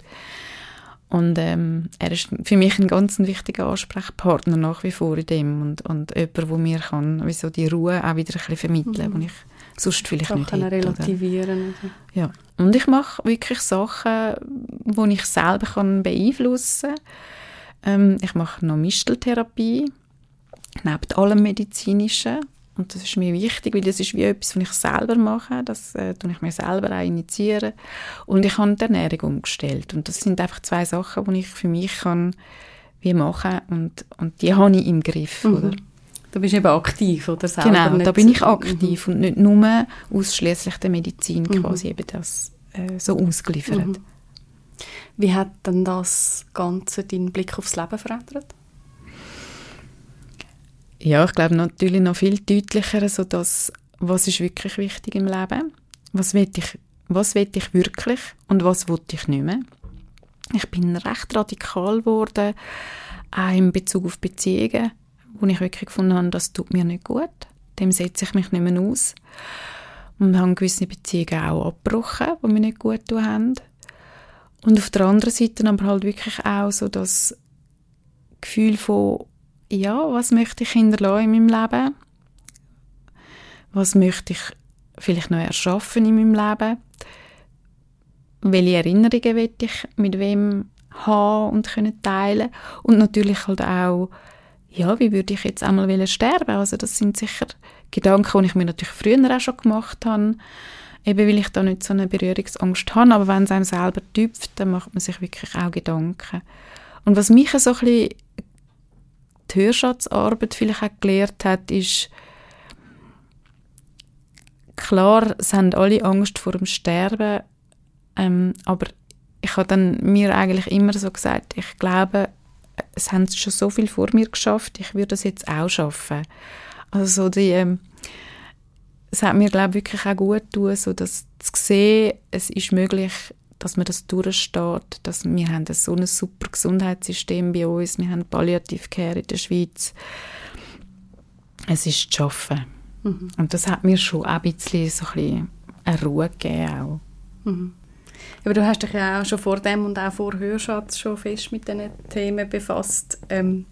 und ähm, er ist für mich ein ganz wichtiger Ansprechpartner nach wie vor in dem und, und jemand, der mir kann, wie so die Ruhe auch wieder ein bisschen vermitteln, mhm. die ich sonst vielleicht nicht hätte. relativieren. Oder? Ja. Und ich mache wirklich Sachen, die ich selber kann beeinflussen kann. Ähm, ich mache noch Misteltherapie, neben allem Medizinischen. Und das ist mir wichtig, weil das ist wie etwas, was ich selber mache. Das äh, tue ich mir selber auch initiieren. Und ich habe die Ernährung umgestellt. Und das sind einfach zwei Sachen, die ich für mich kann wie machen und, und die habe ich im Griff. Mhm. Oder? Du bist eben aktiv, oder? Selber genau, da bin ich aktiv mhm. und nicht nur ausschließlich der Medizin mhm. quasi eben das äh, so ausgeliefert. Mhm. Wie hat denn das Ganze deinen Blick aufs Leben verändert? Ja, ich glaube natürlich noch viel deutlicher, so dass, was ist wirklich wichtig im Leben? Was will ich, was will ich wirklich und was will ich nicht mehr? Ich bin recht radikal geworden, auch in Bezug auf Beziehungen, wo ich wirklich gefunden habe, das tut mir nicht gut. Dem setze ich mich nicht mehr aus. Und habe gewisse Beziehungen auch abgebrochen, die mir nicht gut tun haben. Und auf der anderen Seite aber halt wirklich auch so das Gefühl von ja, was möchte ich hinterlassen in meinem Leben? Was möchte ich vielleicht noch erschaffen in meinem Leben? Welche Erinnerungen will ich mit wem haben und können teilen? Und natürlich halt auch, ja, wie würde ich jetzt einmal sterben? Also das sind sicher Gedanken, die ich mir natürlich früher auch schon gemacht habe, eben weil ich da nicht so eine Berührungsangst habe, aber wenn es einem selber tüpft, dann macht man sich wirklich auch Gedanken. Und was mich so ein bisschen die Hörschatzarbeit vielleicht auch gelehrt hat, ist, klar, es haben alle Angst vor dem Sterben, ähm, aber ich habe dann mir eigentlich immer so gesagt, ich glaube, es haben schon so viel vor mir geschafft, ich würde das jetzt auch schaffen. Also die, ähm, es hat mir glaube wirklich auch gut getan, so das zu sehen, es ist möglich, dass man das durchsteht, dass wir haben so ein super Gesundheitssystem bei uns, wir haben Palliativcare in der Schweiz. Es ist zu schaffen. Mhm. Und das hat mir schon auch ein bisschen, so ein bisschen eine Ruhe gegeben. Auch. Mhm. Aber du hast dich ja auch schon vor dem und auch vor Hörschatz schon fest mit diesen Themen befasst. Ähm,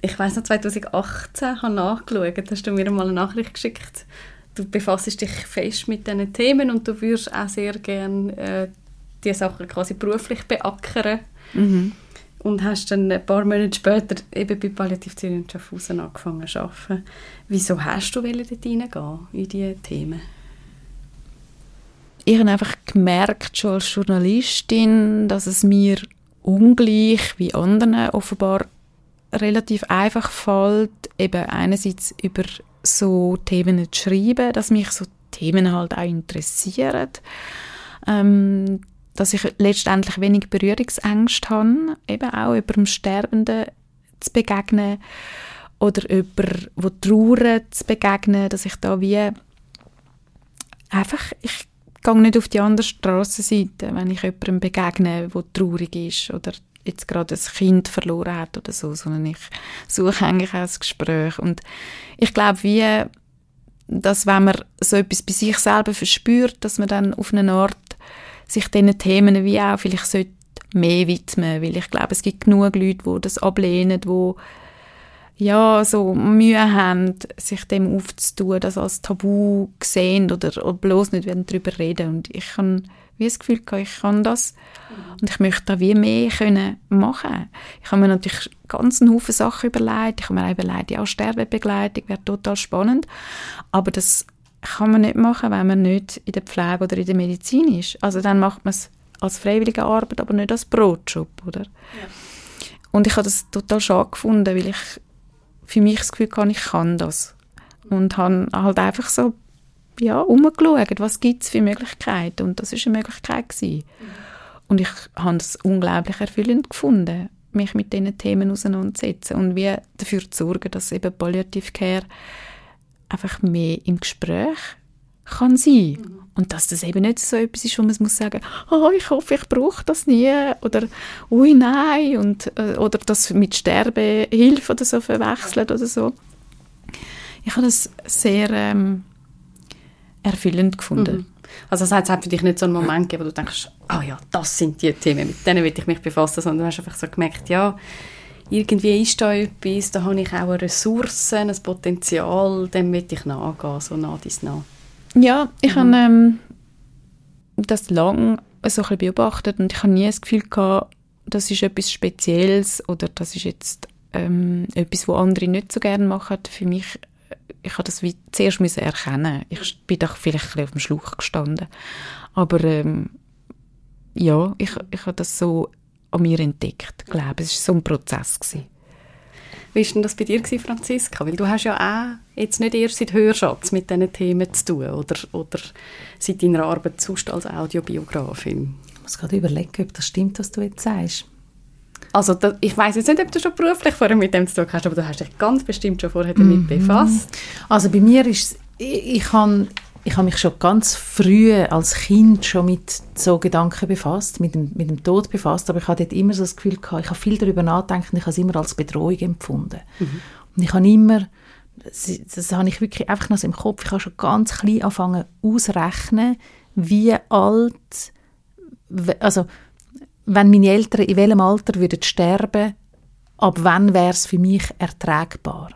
ich weiß noch, 2018 habe nachgeschaut, hast du mir mal eine Nachricht geschickt. Du befasst dich fest mit diesen Themen und du würdest auch sehr gerne äh, diese Sachen quasi beruflich beackern. Mhm. Und hast dann ein paar Monate später eben bei Palliativ Zürich und Schaffhausen angefangen zu arbeiten. Wieso hast du dort hineingehen in diese Themen? Ich habe einfach gemerkt, schon als Journalistin, dass es mir ungleich wie anderen offenbar relativ einfach fällt, eben einerseits über so Themen zu schreiben, dass mich so Themen halt auch interessieren, ähm, dass ich letztendlich wenig Berührungsängste habe, eben auch über dem Sterbenden zu begegnen oder über wo trauert zu begegnen, dass ich da wie einfach, ich gehe nicht auf die andere Strassenseite, wenn ich jemandem begegne, wo traurig ist oder jetzt gerade ein Kind verloren hat oder so, sondern ich suche eigentlich auch ein Gespräch. Und ich glaube, wie, dass wenn man so etwas bei sich selber verspürt, dass man dann auf eine Art sich diesen Themen wie auch vielleicht sollte mehr widmen, weil ich glaube, es gibt genug Leute, die das ablehnen, die ja, so Mühe haben, sich dem aufzutun, das als Tabu sehen oder, oder bloß nicht darüber reden. Und ich habe wie das Gefühl gehabt, ich kann das und ich möchte da wie mehr können machen. Ich habe mir natürlich ganz einen Haufen Sachen überlegt. Ich habe mir auch überlegt, ja, Sterbebegleitung wäre total spannend. Aber das kann man nicht machen, wenn man nicht in der Pflege oder in der Medizin ist. Also dann macht man es als freiwillige Arbeit, aber nicht als Brotjob, oder? Ja. Und ich habe das total schade gefunden, weil ich für mich das Gefühl hatte, ich kann das. Und habe halt einfach so ja, umgeschaut, was gibt es für Möglichkeiten. Und das war eine Möglichkeit. Gewesen. Und ich habe es unglaublich erfüllend gefunden, mich mit diesen Themen auseinanderzusetzen und wie dafür zu sorgen, dass eben Palliative Care einfach mehr im Gespräch kann sein. Mhm. Und dass das eben nicht so etwas ist, wo man muss sagen, oh, ich hoffe, ich brauche das nie oder ui, nein und, äh, oder das mit Sterbehilfe oder so verwechselt oder so. Ich habe das sehr ähm, erfüllend gefunden. Mhm. Also es hat für dich nicht so einen Moment gegeben, wo du denkst, ah oh ja, das sind die Themen, mit denen will ich mich befassen, sondern du hast einfach so gemerkt, ja, irgendwie ist da etwas, da habe ich auch eine Ressource, ein Potenzial, dem will ich nachgehen, so nah dies nach. Ja, ich mhm. habe ähm, das lange so ein beobachtet und ich habe nie das Gefühl gehabt, das ist etwas Spezielles oder das ist jetzt ähm, etwas, was andere nicht so gerne machen. Für mich, ich habe das wie zuerst müssen erkennen. Ich bin doch vielleicht ein bisschen auf dem Schlauch gestanden. Aber ähm, ja, ich, ich habe das so an mir entdeckt, glaube Es war so ein Prozess. Gewesen. Wie war denn das bei dir, Franziska? Weil du hast ja auch jetzt nicht erst seit Hörschatz mit diesen Themen zu tun oder, oder seit deiner Arbeit sonst als Audiobiografin. Ich muss gerade überlegen, ob das stimmt, was du jetzt sagst. Also das, ich weiß jetzt nicht, ob du schon beruflich vorher mit dem zu tun hast, aber du hast dich ganz bestimmt schon vorher damit mhm. befasst. Also bei mir ist ich, ich habe ich habe mich schon ganz früh als Kind schon mit so Gedanken befasst, mit dem, mit dem Tod befasst, aber ich hatte dort immer so das Gefühl gehabt, ich habe viel darüber nachgedacht und ich habe es immer als Bedrohung empfunden. Mhm. Und ich habe immer, das, das habe ich wirklich einfach noch so im Kopf, ich habe schon ganz klein angefangen ausrechnen, wie alt, also wenn meine Eltern in welchem Alter würden sterben, ab wann wäre es für mich erträgbar.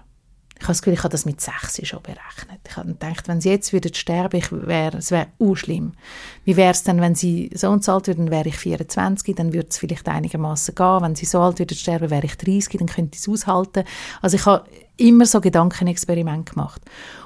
Ich habe das Gefühl, ich habe das mit sechs schon berechnet. Ich habe gedacht, wenn sie jetzt würden sterben, ich wär, es wäre schlimm. Wie wäre es denn, wenn sie so und so alt würden, wäre ich 24, dann würde es vielleicht einigermaßen gehen. Wenn sie so alt würden sterben, wäre ich 30, dann könnte ich es aushalten. Also ich habe immer so Gedankenexperiment gemacht.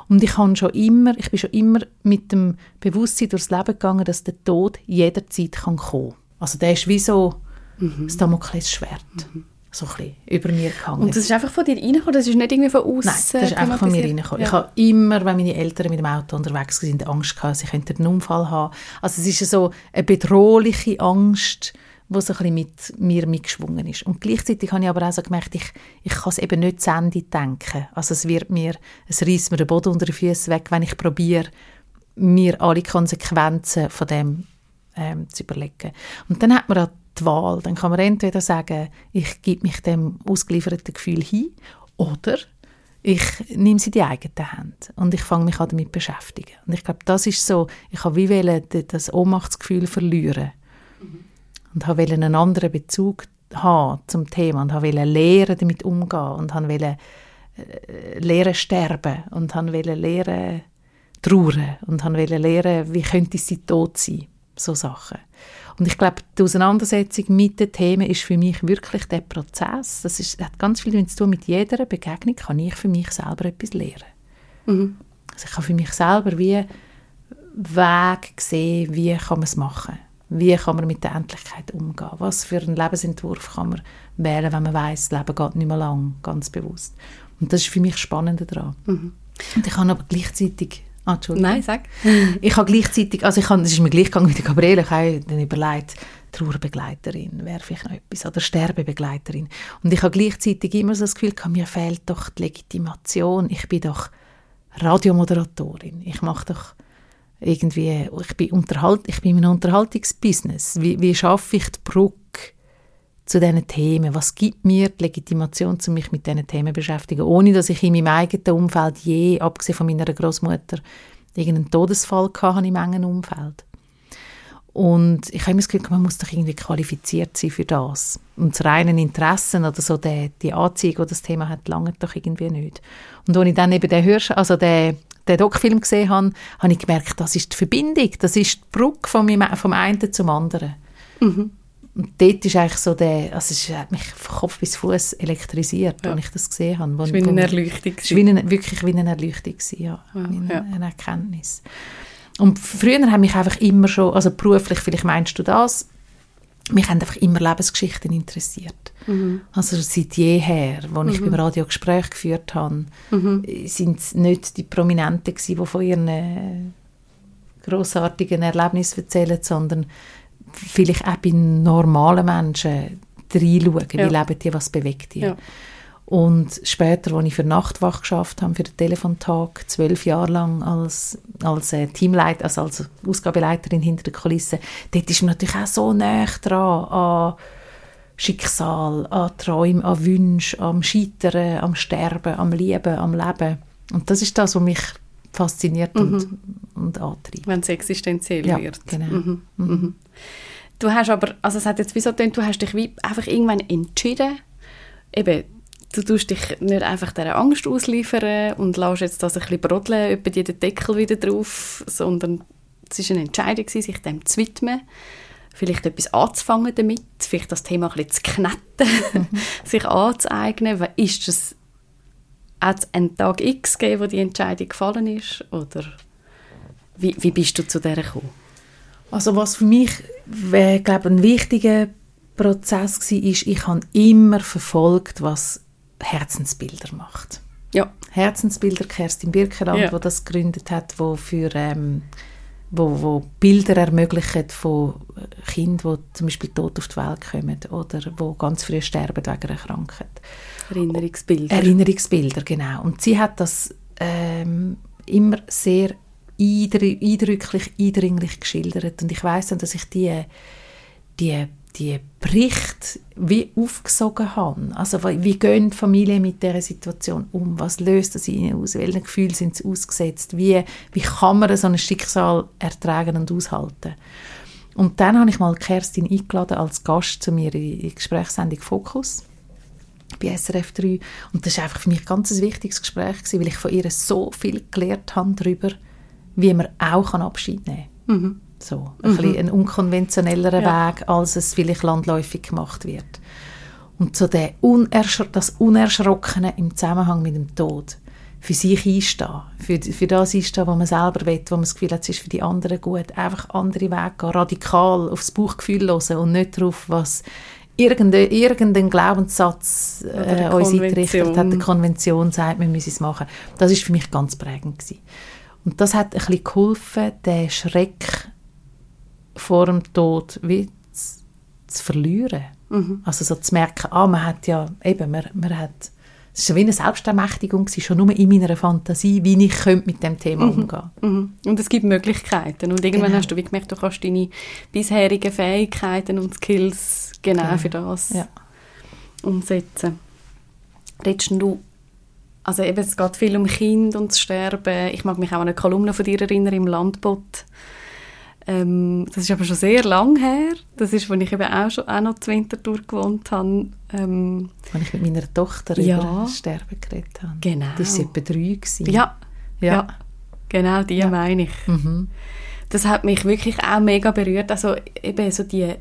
Und ich habe schon immer, ich bin schon immer mit dem Bewusstsein durchs Leben gegangen, dass der Tod jederzeit kann kommen. Also der ist wie so mhm. das Damoklesschwert. Mhm. so ein bisschen über mir gehangen. Und das ist einfach von dir reingekommen? Das ist nicht irgendwie von außen? Nein, das ist einfach von mir reingekommen. Ja. Ich habe immer, wenn meine Eltern mit dem Auto unterwegs sind, Angst gehabt, sie könnten einen Unfall haben. Also es ist so eine bedrohliche Angst, die so ein bisschen mit mir mitgeschwungen ist. Und gleichzeitig habe ich aber auch so gemerkt, ich, ich kann es eben nicht zu Ende denken. Also es wird mir, es reißt mir den Boden unter den Füßen weg, wenn ich probiere, mir alle Konsequenzen von dem ähm, zu überlegen. Und dann hat man auch die Wahl. Dann kann man entweder sagen, ich gebe mich dem ausgelieferten Gefühl hin oder ich nehme sie in die eigene Hand und ich fange mich an damit beschäftigen. Und ich glaube, das ist so, ich habe wie wollen, das Ohnmachtsgefühl verlieren mhm. und habe einen anderen Bezug haben zum Thema und habe lernen, damit umgehen und habe wollen, äh, lernen sterben und habe wollen lernen trauern und habe wollen lernen, wie könnte sie tot sein, so Sachen. Und ich glaube, die Auseinandersetzung mit den Themen ist für mich wirklich der Prozess. Das ist, hat ganz viel zu tun mit jeder Begegnung, kann ich für mich selber etwas lernen. Mhm. Also ich kann für mich selber wie Weg sehen, wie kann man es machen. Wie kann man mit der Endlichkeit umgehen? Was für einen Lebensentwurf kann man wählen, wenn man weiß, das Leben geht nicht mehr lang, ganz bewusst. Und das ist für mich spannend daran. Mhm. Und ich habe aber gleichzeitig Ah, Entschuldigung. Nein, sag. Ich habe gleichzeitig, also ich habe, das ist mir gleich gegangen mit der Gabriele, ich habe dann überlegt, Trauerbegleiterin wäre vielleicht noch etwas, oder Sterbebegleiterin. Und ich habe gleichzeitig immer so das Gefühl, mir fehlt doch die Legitimation. Ich bin doch Radiomoderatorin. Ich mache doch irgendwie, ich bin, unterhalt, ich bin in einem Unterhaltungsbusiness. Wie, wie schaffe ich die Brücke zu diesen Themen? Was gibt mir die Legitimation, um mich mit diesen Themen zu beschäftigen, ohne dass ich in meinem eigenen Umfeld je, abgesehen von meiner Großmutter, irgendeinen Todesfall hatte im engen Umfeld. Und ich habe immer das Gefühl, man muss doch irgendwie qualifiziert sein für das. Und das reine Interessen oder so die, die Anziehung, die das Thema hat, lange doch irgendwie nicht. Und als ich dann eben den Hörsch also den, den Doc-Film gesehen habe, habe ich gemerkt, das ist die Verbindung, das ist die Brücke vom, vom einen zum anderen. Mhm. Und dort ist eigentlich so der, also es hat mich von Kopf bis Fuß elektrisiert, ja. als ich das gesehen habe. Es war wie eine Erleuchtung. Es war wirklich wie eine Erleuchtung, ja, ja, eine, eine Erkenntnis. Und früher haben mich einfach immer schon, also beruflich, vielleicht meinst du das, mich haben einfach immer Lebensgeschichten interessiert. Mhm. Also seit jeher, als mhm. ich beim Radio Gespräch geführt habe, mhm. sind es nicht die Prominenten gewesen, die von ihren äh, grossartigen Erlebnissen erzählen, sondern vielleicht auch bei normalen Menschen reinschauen, ja. wie leben die, was bewegt die. Ja. Und später, als ich für Nachtwach geschafft habe, für den Telefontag, zwölf Jahre lang als, als äh, Teamleiter, also als Ausgabeleiterin hinter der Kulisse, dort ist man natürlich auch so nah dran an Schicksal, an Träumen, an Wünschen, am Scheitern, am Sterben, am Lieben, am Leben. Und das ist das, was mich fasziniert mhm. und, und antreibt. Wenn es existenziell ja, wird. genau. Mhm. Mhm. mhm. Du hast aber, also es hat jetzt wie so gedacht, du hast dich wie einfach irgendwann entschieden, eben, du tust dich nicht einfach dieser Angst ausliefern und lässt jetzt das ein bisschen brodeln, etwa den Deckel wieder drauf, sondern es war eine Entscheidung, sich dem zu widmen, vielleicht etwas anzufangen damit, vielleicht das Thema ein bisschen zu knetten, mhm. sich anzueignen. Ist es hat es einen Tag X gegeben, wo die Entscheidung gefallen ist? Oder wie, wie bist du zu der gekommen? Also was für mich, äh, glaube ein wichtiger Prozess war, ist, ich habe immer verfolgt, was Herzensbilder macht. Ja. Herzensbilder, Kerstin Birkeland, ja. wo das gegründet hat, wo für ähm, wo, wo Bilder ermöglichen von Kindern, die zum Beispiel tot auf die Welt kommen oder wo ganz früh sterben wegen einer Krankheit. Erinnerungsbilder. Erinnerungsbilder, genau. Und sie hat das ähm, immer sehr eindrücklich, eindringlich geschildert. Und ich weiß dann, dass ich die, die, die Berichte wie aufgesogen habe. Also wie gehen die Familien mit dieser Situation um? Was löst das ihnen aus? Welchen Gefühlen sind sie ausgesetzt? Wie, wie kann man so ein Schicksal ertragen und aushalten? Und dann habe ich mal Kerstin eingeladen als Gast zu mir in die Gesprächssendung «Fokus» bei SRF 3. Und das war einfach für mich ein ganz wichtiges Gespräch, gewesen, weil ich von ihr so viel gelernt habe darüber, wie man auch Abschied nehmen kann. Mhm. So, ein, mhm. ein unkonventionellerer ja. Weg, als es vielleicht landläufig gemacht wird. Und so der Unersch das Unerschrockene im Zusammenhang mit dem Tod. Für sich einstehen. Für, für das einstehen, was man selber will, wo man das Gefühl hat, es ist für die anderen gut. Einfach andere Wege gehen, radikal aufs Bauchgefühl hören und nicht darauf, was irgendein, irgendein Glaubenssatz äh, uns eingerichtet hat, eine Konvention sagt, wir müssen es machen. Das ist für mich ganz prägend gewesen. Und das hat ein bisschen geholfen, den Schreck vor dem Tod wie zu, zu verlieren. Mhm. Also so zu merken, ah, man hat ja, eben, man, man hat, es war wie eine Selbstermächtigung, schon nur in meiner Fantasie, wie ich mit dem Thema mhm. umgehen mhm. Und es gibt Möglichkeiten. Und irgendwann genau. hast du wie gemerkt, du kannst deine bisherigen Fähigkeiten und Skills genau, genau. für das ja. umsetzen. Redest du also eben, es geht viel um Kind und das Sterben. Ich mag mich auch an eine Kolumne von dir erinnern im Landbot. Ähm, das ist aber schon sehr lang her. Das ist, als ich eben auch, schon, auch noch zu Winterthur gewohnt habe. Ähm, als ich mit meiner Tochter ja, über das Sterben geredet habe. Genau. Das war etwa drei. Gewesen. Ja, ja. ja. genau, die ja. meine ich. Mhm. Das hat mich wirklich auch mega berührt. Also eben so die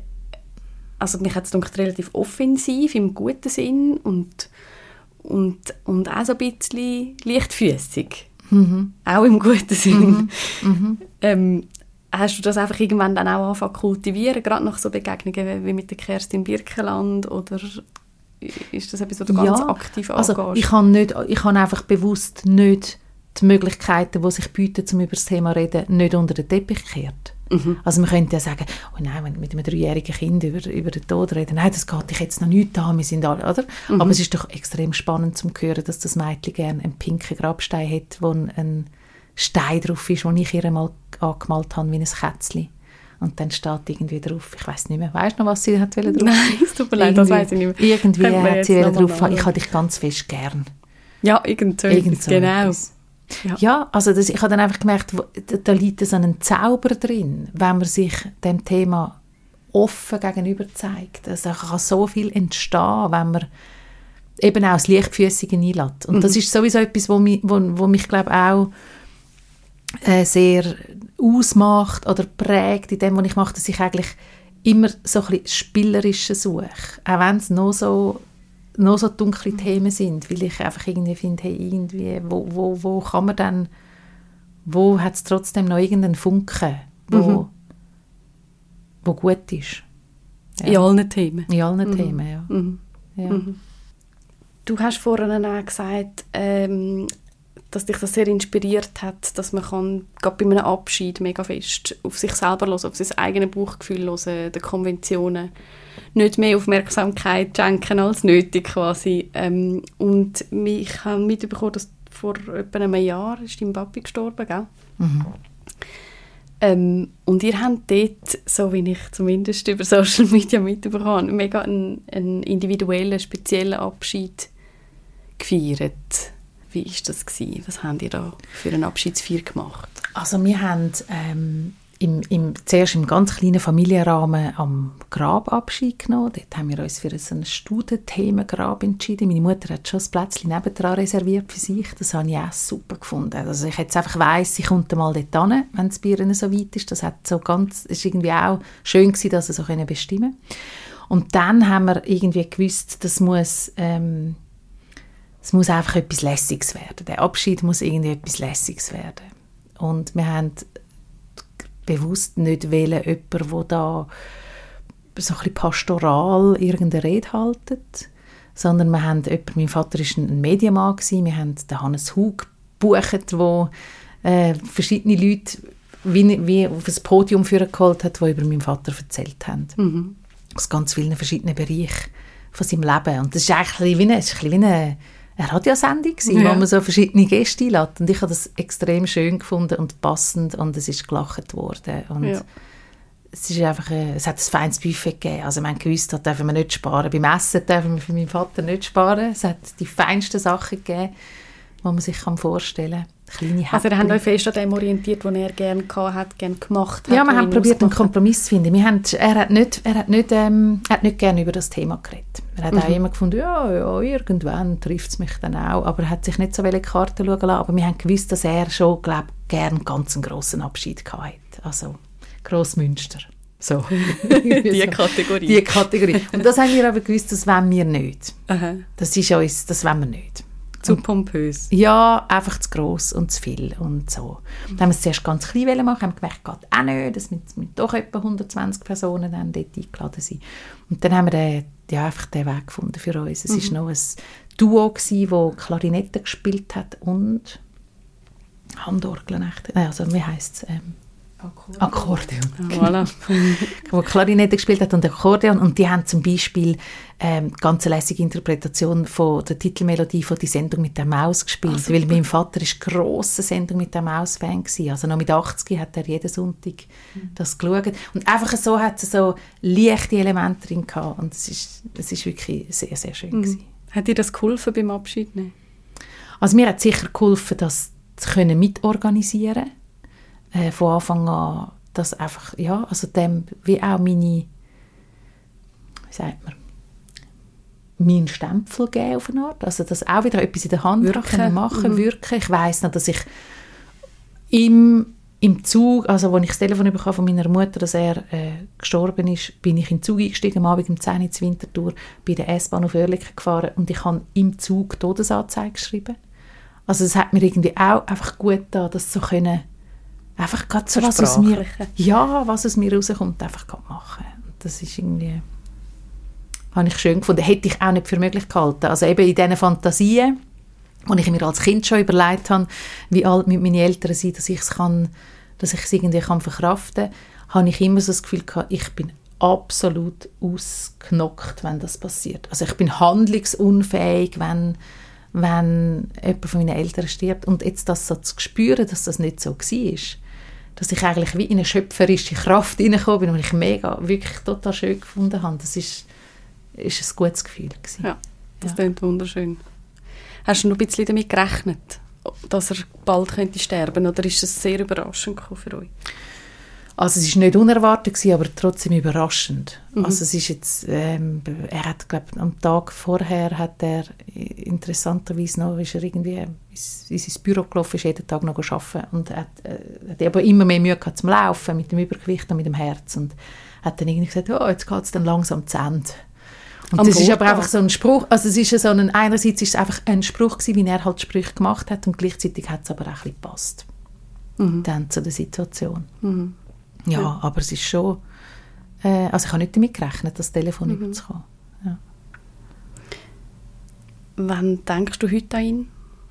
also mich hat es relativ offensiv im guten Sinn und und, und auch so ein bisschen leichtfüßig. Mhm. Auch im guten Sinn. Mhm. Mhm. Ähm, hast du das einfach irgendwann dann auch angefangen zu kultivieren, gerade nach so Begegnungen wie mit der Kerstin Birkeland oder ist das etwas, was du ja, ganz aktiv also angehst? Ich habe, nicht, ich habe einfach bewusst nicht die Möglichkeiten, die sich bieten, um über das Thema zu reden, nicht unter den Teppich gekehrt. Mhm. Also man könnte ja sagen, oh nein, wenn mit einem dreijährigen Kind über, über den Tod reden, nein, das geht dich jetzt noch nicht an, wir sind alle, oder? Mhm. Aber es ist doch extrem spannend zu hören, dass das Mädchen gerne einen pinken Grabstein hat, wo ein Stein drauf ist, den ich ihr mal angemalt habe, wie ein Kätzchen. Und dann steht irgendwie drauf, ich weiß nicht mehr, weißt du noch, was sie hat drauf? Nein, es tut mir leid, das weiß ich nicht mehr. Irgendwie hat sie drauf, ich habe dich ganz fest gern. Ja, irgend so, irgend so genau. Ja, ja also das, ich habe dann einfach gemerkt, da liegt so ein Zauber drin, wenn man sich dem Thema offen gegenüber zeigt. Also kann so viel entstehen, wenn man eben auch das Leichtfüßige einlädt. Und mhm. das ist sowieso etwas, wo mich, wo, wo mich glaube auch äh, sehr ausmacht oder prägt in dem, was ich mache, dass ich eigentlich immer so ein bisschen Spielerische suche. Auch wenn es noch so noch so dunkle Themen sind, weil ich einfach irgendwie finde, hey, irgendwie, wo, wo, wo kann man dann, wo hat es trotzdem noch irgendeinen Funken, wo, mhm. wo gut ist. Ja. In allen Themen. In allen mhm. Themen, ja. Mhm. ja. Mhm. Du hast vorhin auch gesagt, ähm, dass dich das sehr inspiriert hat, dass man kann, gerade bei einem Abschied mega fest auf sich selber hören, auf sein eigenes Bauchgefühl hören, den Konventionen nicht mehr Aufmerksamkeit schenken als nötig quasi. Ähm, und ich habe mitbekommen, dass vor etwa einem Jahr ist dein Papi gestorben, gell? Mhm. Ähm, und ihr habt dort, so wie ich zumindest über Social Media mitbekommen habe, mega einen, einen individuellen, speziellen Abschied gefeiert. Wie war das gewesen? Was habt ihr da für einen Abschiedsfeier gemacht? Also wir haben ähm, im, im, zuerst im ganz kleinen Familienrahmen am Grababschied genommen. Dort haben wir uns für ein Studenthemengrab entschieden. Meine Mutter hat schon ein Plätzchen nebendran reserviert für sich. Das habe ich auch super gefunden. Also ich jetzt einfach weiss, sie kommt mal dort hin, wenn das Bier so weit ist. Das hat so ganz, ist irgendwie auch schön gewesen, dass sie so bestimmen Und dann haben wir irgendwie gewusst, das muss... Ähm, es muss einfach etwas Lässiges werden. Der Abschied muss irgendwie etwas Lässiges werden. Und wir haben bewusst nicht wählen, jemanden, der da so ein bisschen pastoral irgendeine Rede haltet, sondern wir haben jemanden, mein Vater war ein Medienmann, gewesen, wir haben den Hannes Hug gebucht, wo äh, verschiedene Leute wie, wie auf das Podium geholt hat, die über meinen Vater erzählt haben. Mhm. Aus ganz vielen verschiedenen Bereichen von seinem Leben. Und das ist eigentlich wie eine, ist ein wie eine eine Radiosendung, gewesen, ja. wo man so verschiedene Gäste einlädt. Und ich habe das extrem schön gefunden und passend und es ist gelacht worden. Und ja. es, ist einfach, ein, es hat ein feines Buffet gegeben. Also man gewusst, da dürfen wir nicht sparen. Beim Essen dürfen wir für meinen Vater nicht sparen. Es hat die feinsten Sachen gegeben, die man sich vorstellen kann. Kleine also ihr habt euch fest an dem orientiert, was er gerne hat, gerne gemacht hat? Ja, wir haben probiert, einen Kompromiss zu finden. Wir haben, er hat nicht, er hat nicht, ähm, hat nicht gerne über das Thema geredet. Er hat mhm. auch immer gefunden, ja, ja irgendwann trifft es mich dann auch. Aber er hat sich nicht so viele Karten schauen lassen. Aber wir haben gewusst, dass er schon, glaube gerne ganz einen grossen Abschied hatte. Also Grossmünster. So. die Kategorie. Die Kategorie. Und das haben wir aber gewusst, das wollen wir nicht. Aha. Das ist uns, das wollen wir nicht. Zu pompös? Ja, einfach zu gross und zu viel und so. Mhm. Dann haben wir es zuerst ganz klein machen, haben gemerkt, geht auch nicht, dass mit, mit doch etwa 120 Personen dann dort eingeladen sind. Und dann haben wir den, ja, einfach den Weg gefunden für uns. Es mhm. noch ein Duo gewesen, das Klarinette gespielt hat und Handorgeln. Also, wie heisst es? Ähm, Akkordeon. Akkordeon. Voilà. wo Klarinette gespielt hat und Akkordeon. Und die haben zum Beispiel ähm, ganz lässige Interpretation von der Titelmelodie von die Sendung mit der Maus gespielt. Ah, weil mein Vater ist grosse Sendung mit der Maus Fan gewesen. Also noch mit 80 hat er jeden Sonntag mhm. das geschaut. Und einfach so hat es so leichte Elemente drin gehabt. Und es ist, es ist wirklich sehr, sehr schön mhm. gewesen. Hat dir das geholfen beim Abschied nehmen? Also mir hat sicher geholfen, das zu können mitorganisieren äh, von Anfang an das einfach, ja, also dem, wie auch meine, wie sagt man, meinen Stempel geben auf eine Art, also das auch wieder etwas in der Hand wirken. machen, mhm. wirken. Ich weiss noch, dass ich im, im Zug, also als ich das Telefon bekam von meiner Mutter, dass er äh, gestorben ist, bin ich in den Zug eingestiegen, am Abend um 10 Uhr Winterthur, bei der S-Bahn auf Oerlikon gefahren und ich habe im Zug Todesanzeige geschrieben. Also es hat mir irgendwie auch einfach gut getan, das zu können einfach gerade so, was aus mir, ja, was aus mir rauskommt, einfach machen. Das ist irgendwie, habe ich schön gefunden. Hätte ich auch nicht für möglich gehalten. Also eben in diesen Fantasien, die ich mir als Kind schon überlegt habe, wie alt mit meinen Eltern sind, dass ich es kann, dass ich es irgendwie kann verkraften kann, habe ich immer so das Gefühl gehabt, ich bin absolut ausgenockt, wenn das passiert. Also ich bin handlungsunfähig, wenn wenn jemand von meinen Eltern stirbt. Und jetzt das so zu spüren, dass das nicht so war, dass ich eigentlich wie in eine schöpferische Kraft hineingekommen bin und ich mega, wirklich total schön gefunden habe. Das ist, ist ein gutes Gefühl. Gewesen. Ja, das ja. klingt wunderschön. Hast du noch ein bisschen damit gerechnet, dass er bald könnte sterben oder ist es sehr überraschend für euch? Also es ist nicht unerwartet gewesen, aber trotzdem überraschend. Mhm. Also es ist jetzt, ähm, er hat, glaube am Tag vorher hat er interessanterweise noch, ist er irgendwie in sein Büro gelaufen, ist jeden Tag noch arbeiten und hat, äh, hat aber immer mehr Mühe gehabt zum Laufen mit dem Übergewicht und mit dem Herz und hat dann irgendwie gesagt, oh, jetzt geht es dann langsam zu Ende. Und Am das ist aber einfach so ein Spruch, also es ist so ein, einerseits ist es einfach ein Spruch gewesen, wie er halt Sprüche gemacht hat und gleichzeitig hat es aber auch ein bisschen gepasst. Mhm. Dann zu der Situation. Mhm. Ja, ja, aber es ist schon... Äh, also ich habe nicht damit gerechnet, das Telefon mhm. überzukommen. Ja. Wann denkst du heute an ihn?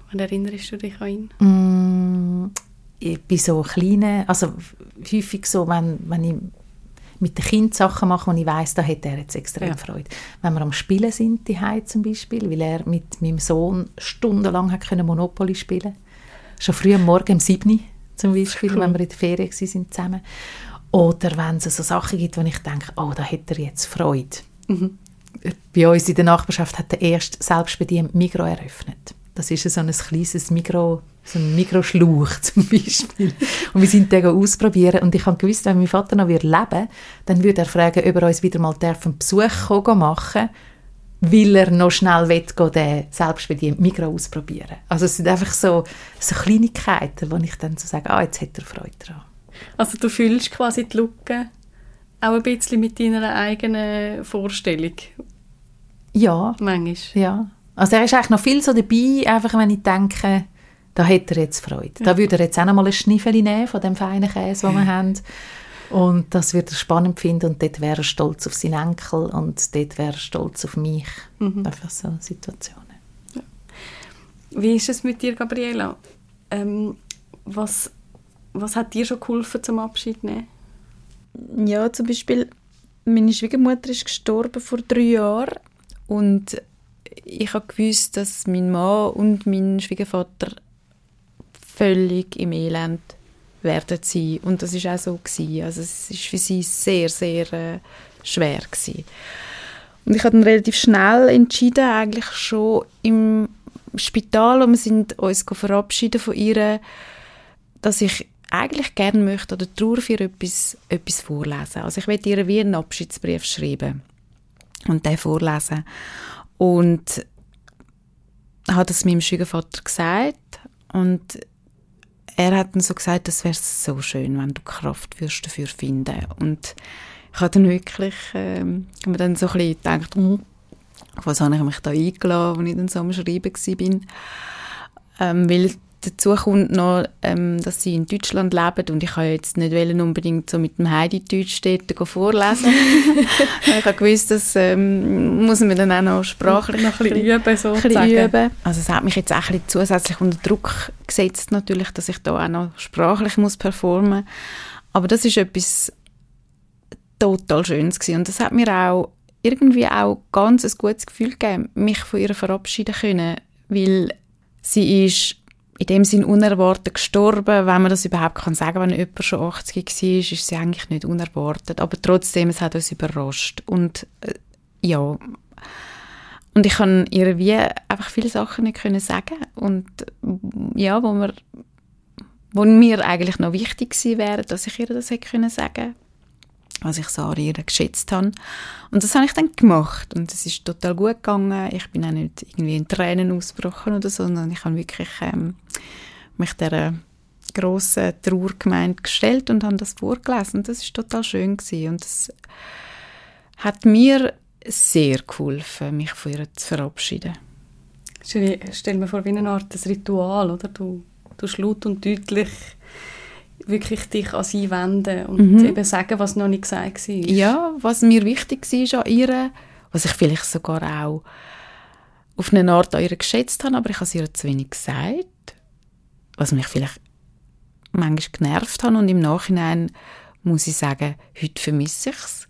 Wann erinnerst du dich an ihn? Mm, ich bin so kleine, also häufig so, wenn, wenn ich mit den Kindern Sachen mache, und ich weiß, da hätte er jetzt extrem ja. Freude. Wenn wir am Spielen sind, die zum Beispiel, weil er mit meinem Sohn stundenlang hat können Monopoly spielen Schon früh am Morgen um 7 zum Beispiel, cool. wenn wir in der Ferien sind zusammen. Oder wenn es so Sachen gibt, wo ich denke, oh, da hat er jetzt Freude. Mhm. Bei uns in der Nachbarschaft hat der erste selbstbediente Mikro eröffnet. Das ist so ein kleines Mikro, so ein Mikroschlauch zum Beispiel. Und wir sind den ausprobieren und ich habe gewusst, wenn mein Vater noch leben würde, dann würde er fragen, ob er uns wieder mal einen Besuch machen weil er noch schnell will, den selbstbedienten Mikro ausprobieren. Also es sind einfach so, so Kleinigkeiten, wo ich dann so sage, ah, jetzt hat er Freude daran. Also du fühlst quasi die Lücke auch ein bisschen mit deiner eigenen Vorstellung? Ja. Manchmal? Ja. Also er ist eigentlich noch viel so dabei, einfach wenn ich denke, da hat er jetzt Freude. Ja. Da würde er jetzt auch noch mal ein Schniffel nehmen von dem feinen Käse, den wir haben. Und das wird er spannend finden und dort wäre er stolz auf seinen Enkel und dort wäre er stolz auf mich. Mhm. Einfach so Situationen. Ja. Wie ist es mit dir, Gabriela? Ähm, was was hat dir schon geholfen zum Abschied nehmen? Ja, zum Beispiel, meine Schwiegermutter ist gestorben vor drei Jahren und ich habe gewusst, dass mein Mann und mein Schwiegervater völlig im Elend werden sein. Und das ist auch so gewesen. Also es ist für sie sehr, sehr äh, schwer gewesen. Und ich habe dann relativ schnell entschieden, eigentlich schon im Spital, wo wir sind uns verabschieden von ihr, dass ich eigentlich gerne möchte oder Trauer für etwas, etwas vorlesen. Also ich werde ihr wie einen Abschiedsbrief schreiben und den vorlesen. Und habe das meinem Schwiegervater gesagt und er hat dann so gesagt, das wäre so schön, wenn du Kraft würdest dafür finden. Und ich habe dann wirklich, ähm, mir dann so ein bisschen gedacht, oh, was habe ich mich da eingeladen, als ich dann so am Schreiben war. Ähm, weil dazu kommt noch, ähm, dass sie in Deutschland leben und ich kann jetzt nicht unbedingt so mit dem Heidi Deutsch dort vorlesen. ich habe gewusst, dass ähm, muss man dann auch noch sprachlich noch ein bisschen üben, sozusagen. üben. Also es hat mich jetzt auch ein bisschen zusätzlich unter Druck gesetzt natürlich, dass ich da auch noch sprachlich muss performen. Aber das ist etwas total Schönes gewesen. und das hat mir auch irgendwie auch ganz ein gutes Gefühl gegeben, mich von ihr verabschieden können, weil sie ist in dem Sinn unerwartet gestorben, wenn man das überhaupt kann sagen, wenn jemand schon 80 war, ist sie eigentlich nicht unerwartet, aber trotzdem, es hat uns überrascht. Und äh, ja, und ich kann ihr wie einfach viele Sachen nicht können sagen. Und ja, wo mir, wo mir eigentlich noch wichtig gewesen wäre, dass ich ihr das hätte können sagen was ich so an ihr geschätzt habe. Und das habe ich dann gemacht und es ist total gut gegangen. Ich bin auch nicht irgendwie in Tränen ausgebrochen oder so, sondern ich habe wirklich ähm, mich der grossen Trauergemeinde gestellt und habe das vorgelesen und das ist total schön gewesen. und das hat mir sehr geholfen, mich von ihr zu verabschieden. Stell mir vor, wie eine Art Ritual, oder? Du, du laut und deutlich wirklich dich an sie wenden und mhm. eben sagen, was noch nicht gesagt war. Ja, was mir wichtig war an ihr, was ich vielleicht sogar auch auf eine Art an ihr geschätzt habe, aber ich habe es ihr zu wenig gesagt, was mich vielleicht manchmal genervt hat und im Nachhinein muss ich sagen, heute vermisse ich es.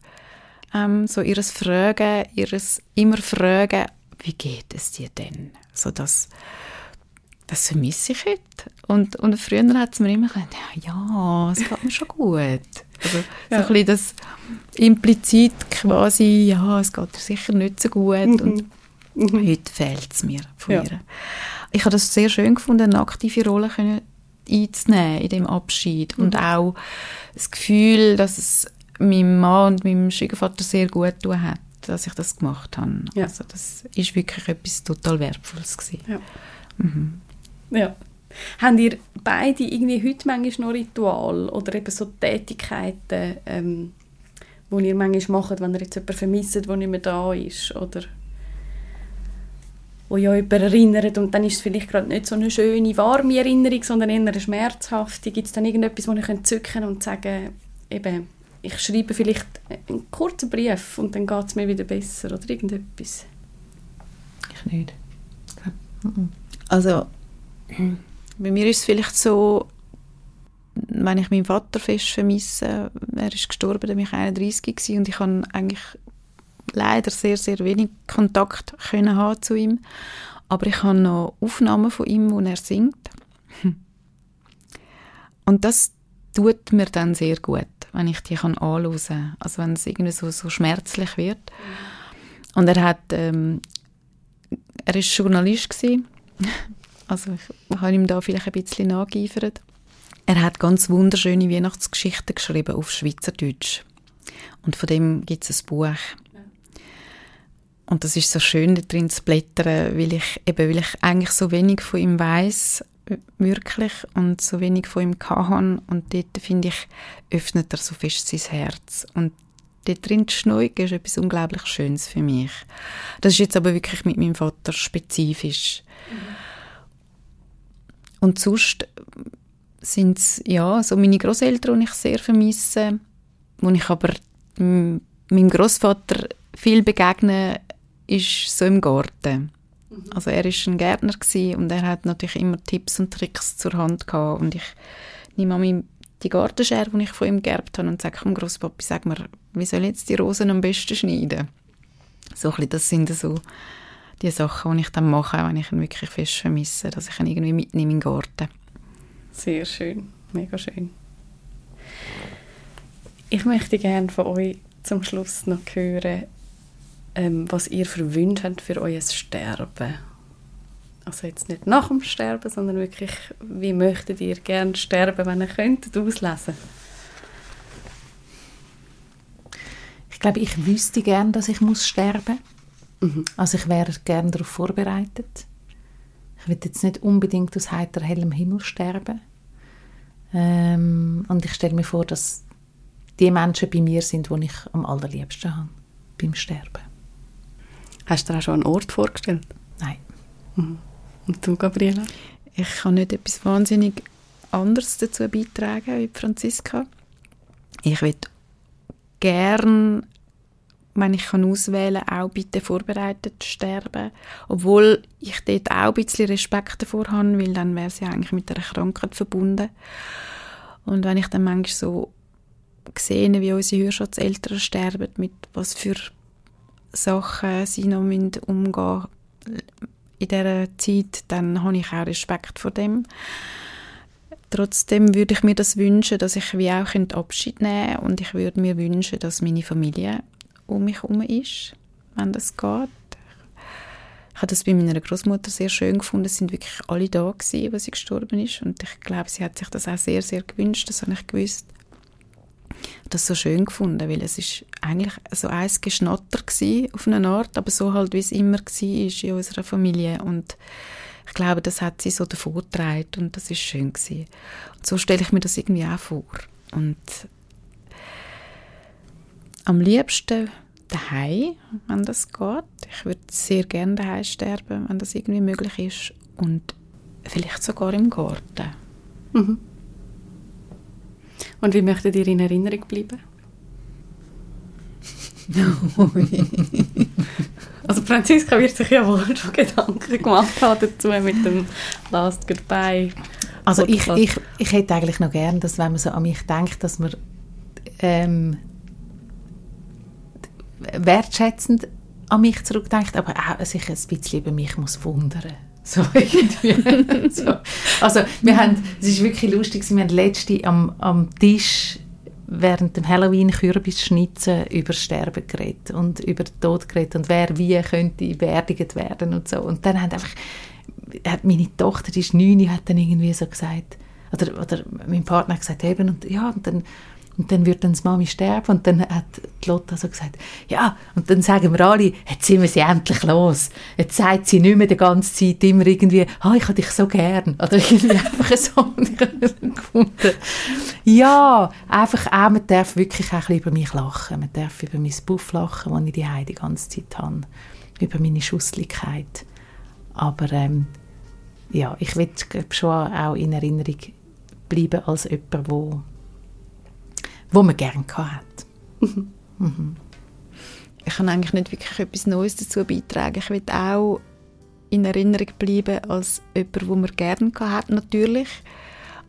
Ähm, so ihres Fragen, ihres immer Fragen, wie geht es dir denn? So das, das vermisse ich heute. Und, und früher hat es mir immer gesagt, ja, es geht mir schon gut. Also ja. so ein bisschen das implizit quasi, ja, es geht dir sicher nicht so gut. Mhm. Und mhm. heute fehlt es mir von ja. ihr. Ich habe das sehr schön gefunden, eine aktive Rolle können einzunehmen in dem Abschied. Mhm. Und auch das Gefühl, dass es meinem Mann und meinem Schwiegervater sehr gut tun hat, dass ich das gemacht habe. Ja. Also das ist wirklich etwas total Wertvolles gewesen. Ja. Mhm. Ja. Habt ihr beide irgendwie heute manchmal noch Ritual oder eben so Tätigkeiten, ähm, die ihr manchmal macht, wenn ihr jetzt jemanden vermisst, der nicht mehr da ist? Oder wo ja jemand erinnert und dann ist es vielleicht gerade nicht so eine schöne, warme Erinnerung, sondern eher eine schmerzhafte. Gibt es dann irgendetwas, wo ihr zücken und sagen, eben, ich schreibe vielleicht einen kurzen Brief und dann geht es mir wieder besser oder irgendetwas? Ich nicht. Also bei mir ist es vielleicht so, wenn ich meinen Vater fest vermisse, er ist gestorben, da war ich 31 gewesen, und ich habe eigentlich leider sehr, sehr wenig Kontakt können haben zu ihm. Aber ich habe noch Aufnahmen von ihm, wo er singt. Und das tut mir dann sehr gut, wenn ich die kann anhören kann. Also wenn es irgendwie so, so schmerzlich wird. Und er hat, ähm, er ist Journalist. Also ich habe ihm da vielleicht ein bisschen nachgeeifert. Er hat ganz wunderschöne Weihnachtsgeschichten geschrieben auf Schweizerdeutsch. Und von dem gibt es ein Buch. Und das ist so schön, da drin zu blättern, weil ich, eben, weil ich eigentlich so wenig von ihm weiß wirklich, und so wenig von ihm hatte. Und dort, finde ich, öffnet er so fest sein Herz. Und dort drin zu schneugen, ist etwas unglaublich Schönes für mich. Das ist jetzt aber wirklich mit meinem Vater spezifisch. Mhm. Und sonst sind es ja, so meine Großeltern, die ich sehr vermisse, wo ich aber meinem Großvater viel begegne, ist so im Garten. Mhm. Also er ist ein Gärtner und er hat natürlich immer Tipps und Tricks zur Hand gehabt und ich nehme an die Gartenschere, die ich von ihm geerbt habe und sage, komm Großpapi, sag mir, wie soll ich jetzt die Rosen am besten schneiden? So ein bisschen, das sind so die Sachen, die ich dann mache, wenn ich ihn wirklich fest vermisse, dass ich ihn irgendwie mitnehme in den Garten. Sehr schön, mega schön. Ich möchte gerne von euch zum Schluss noch hören, ähm, was ihr für Wünsche habt für euer Sterben. Also jetzt nicht nach dem Sterben, sondern wirklich, wie möchtet ihr gerne sterben, wenn ihr könnt, auslesen Ich glaube, ich wüsste gerne, dass ich muss sterben muss Mhm. Also ich wäre gerne darauf vorbereitet. Ich will jetzt nicht unbedingt aus heiter hellem Himmel sterben. Ähm, und ich stelle mir vor, dass die Menschen bei mir sind, die ich am allerliebsten habe, beim Sterben. Hast du dir auch schon einen Ort vorgestellt? Nein. Mhm. Und du, Gabriela? Ich kann nicht etwas wahnsinnig anderes dazu beitragen wie Franziska. Ich würde gern, wenn ich kann auswählen kann, auch bitte vorbereitet sterben. Obwohl ich dort auch ein bisschen Respekt davor habe, weil dann wäre es ja eigentlich mit einer Krankheit verbunden. Und wenn ich dann manchmal so sehe, wie unsere Hörschatzeltern sterben, mit was für Sachen sie noch umgehen müssen in dieser Zeit, dann habe ich auch Respekt vor dem. Trotzdem würde ich mir das wünschen, dass ich wie auch Abschied nehmen könnte und ich würde mir wünschen, dass meine Familie um mich herum ist, wenn das geht. Ich habe das bei meiner Großmutter sehr schön gefunden. Es sind wirklich alle da gewesen, als sie gestorben ist und ich glaube, sie hat sich das auch sehr, sehr gewünscht. Das habe ich gewusst. Das so schön gefunden, weil es ist eigentlich so ein Geschnatter gewesen, auf eine Art, aber so halt, wie es immer war in unserer Familie und ich glaube, das hat sie so davor getragen und das ist schön gewesen. Und so stelle ich mir das irgendwie auch vor. Und am liebsten daheim, wenn das geht. Ich würde sehr gerne daheim sterben, wenn das irgendwie möglich ist. Und vielleicht sogar im Garten. Mhm. Und wie möchtet ihr in Erinnerung bleiben? also Franziska wird sich ja wohl schon Gedanken gemacht haben dazu mit dem Last Goodbye. Also ich, ich, ich hätte eigentlich noch gern, dass wenn man so an mich denkt, dass man ähm, wertschätzend an mich zurückdenkt, aber auch sich ein bisschen über mich muss wundern. So so. Also wir haben, es ist wirklich lustig, wir haben letzte am, am Tisch während dem Halloween-Kürbisschnitzen über Sterben geredet und über Tod geredet und wer wie könnte beerdigt werden und so. Und dann hat einfach, hat meine Tochter, die ist neun, hat dann irgendwie so gesagt, oder, oder mein Partner hat gesagt, eben, und ja, und dann und dann wird dann die Mami sterben und dann hat die Lotta so gesagt, ja, und dann sagen wir alle, jetzt sind wir sie endlich los. Jetzt sagt sie nicht mehr die ganze Zeit immer irgendwie, ah, ich habe dich so gern. Oder irgendwie einfach so. gefunden. Ja, einfach auch, man darf wirklich auch ein über mich lachen. Man darf über mein Buff lachen, das ich die die ganze Zeit habe. Über meine Schusslichkeit. Aber ähm, ja, ich will schon auch in Erinnerung bleiben als jemand, der wo man gerne hat. Mhm. Ich kann eigentlich nicht wirklich etwas Neues dazu beitragen. Ich will auch in Erinnerung bleiben als jemand, wo man gerne hat, natürlich.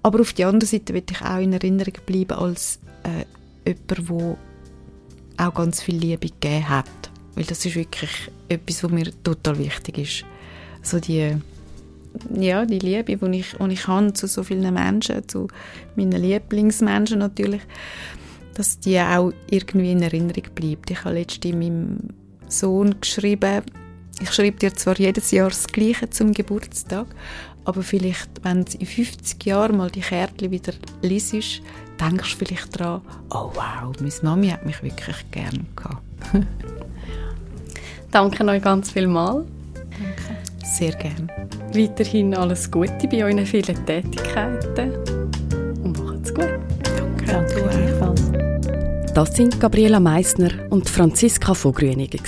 Aber auf der anderen Seite will ich auch in Erinnerung bleiben als äh, jemand, wo auch ganz viel Liebe gegeben hat. Weil das ist wirklich etwas, was mir total wichtig ist. Also die ja, die Liebe, die ich, die ich habe zu so vielen Menschen, zu meinen Lieblingsmenschen natürlich, dass die auch irgendwie in Erinnerung bleibt. Ich habe letztens meinem Sohn geschrieben, ich schreibe dir zwar jedes Jahr das Gleiche zum Geburtstag, aber vielleicht, wenn du in 50 Jahren mal die Kärtchen wieder liest, denkst du vielleicht daran, oh wow, meine Mami hat mich wirklich gern gehabt. Danke euch ganz viel mal. Danke. Sehr gerne. Weiterhin alles Gute bei euren vielen Tätigkeiten und macht's gut. Danke. Danke gleichfalls. Das sind Gabriela Meissner und Franziska von Grünigen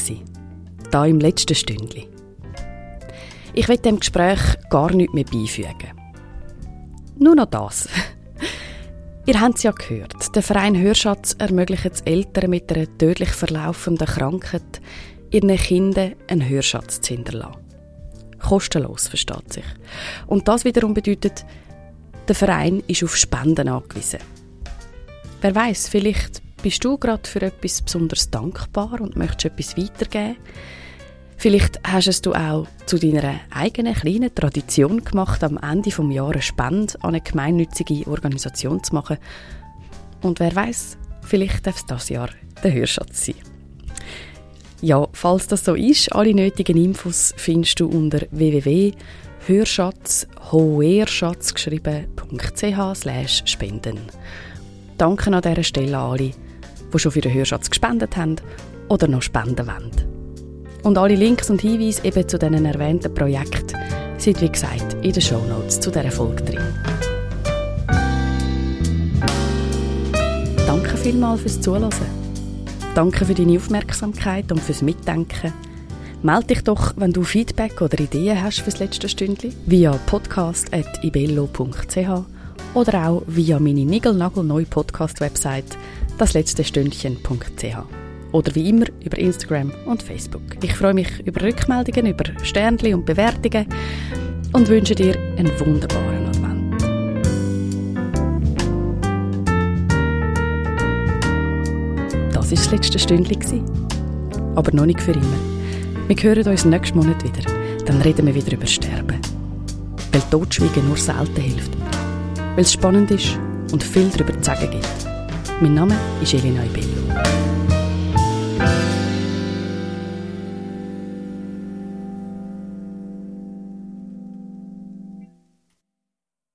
da im letzten Stündli. Ich will dem Gespräch gar nichts mehr beifügen. Nur noch das. Ihr habt es ja gehört. Der Verein Hörschatz ermöglicht es Eltern mit einer tödlich verlaufenden Krankheit, ihren Kindern einen Hörschatz zu hinterlassen. Kostenlos, versteht sich. Und das wiederum bedeutet, der Verein ist auf Spenden angewiesen. Wer weiß, vielleicht bist du gerade für etwas besonders dankbar und möchtest etwas weitergeben. Vielleicht hast es du auch zu deiner eigenen kleinen Tradition gemacht, am Ende des Jahres eine Spende an eine gemeinnützige Organisation zu machen. Und wer weiß, vielleicht darf es das Jahr der Hörschatz sein. Ja, falls das so ist, alle nötigen Infos findest du unter www.hörschatz, slash spenden. Danke an dieser Stelle an alle, die schon für den Hörschatz gespendet haben oder noch spenden wollen. Und alle Links und Hinweise eben zu diesen erwähnten Projekten sind wie gesagt in den Show Notes zu dieser Folge drin. Danke vielmals fürs Zuhören. Danke für deine Aufmerksamkeit und fürs Mitdenken. Melde dich doch, wenn du Feedback oder Ideen hast fürs letzte Stündchen, via podcast.ibello.ch oder auch via meine nigelnagelneue Podcast-Website dasletztestündchen.ch oder wie immer über Instagram und Facebook. Ich freue mich über Rückmeldungen, über Sternchen und Bewertungen und wünsche dir einen wunderbaren Das war das letzte Stündchen. Aber noch nicht für immer. Wir hören uns nächsten Monat wieder. Dann reden wir wieder über Sterben. Weil Totschweigen nur selten hilft. Weil es spannend ist und viel darüber zu sagen gibt. Mein Name ist Elena Ibello.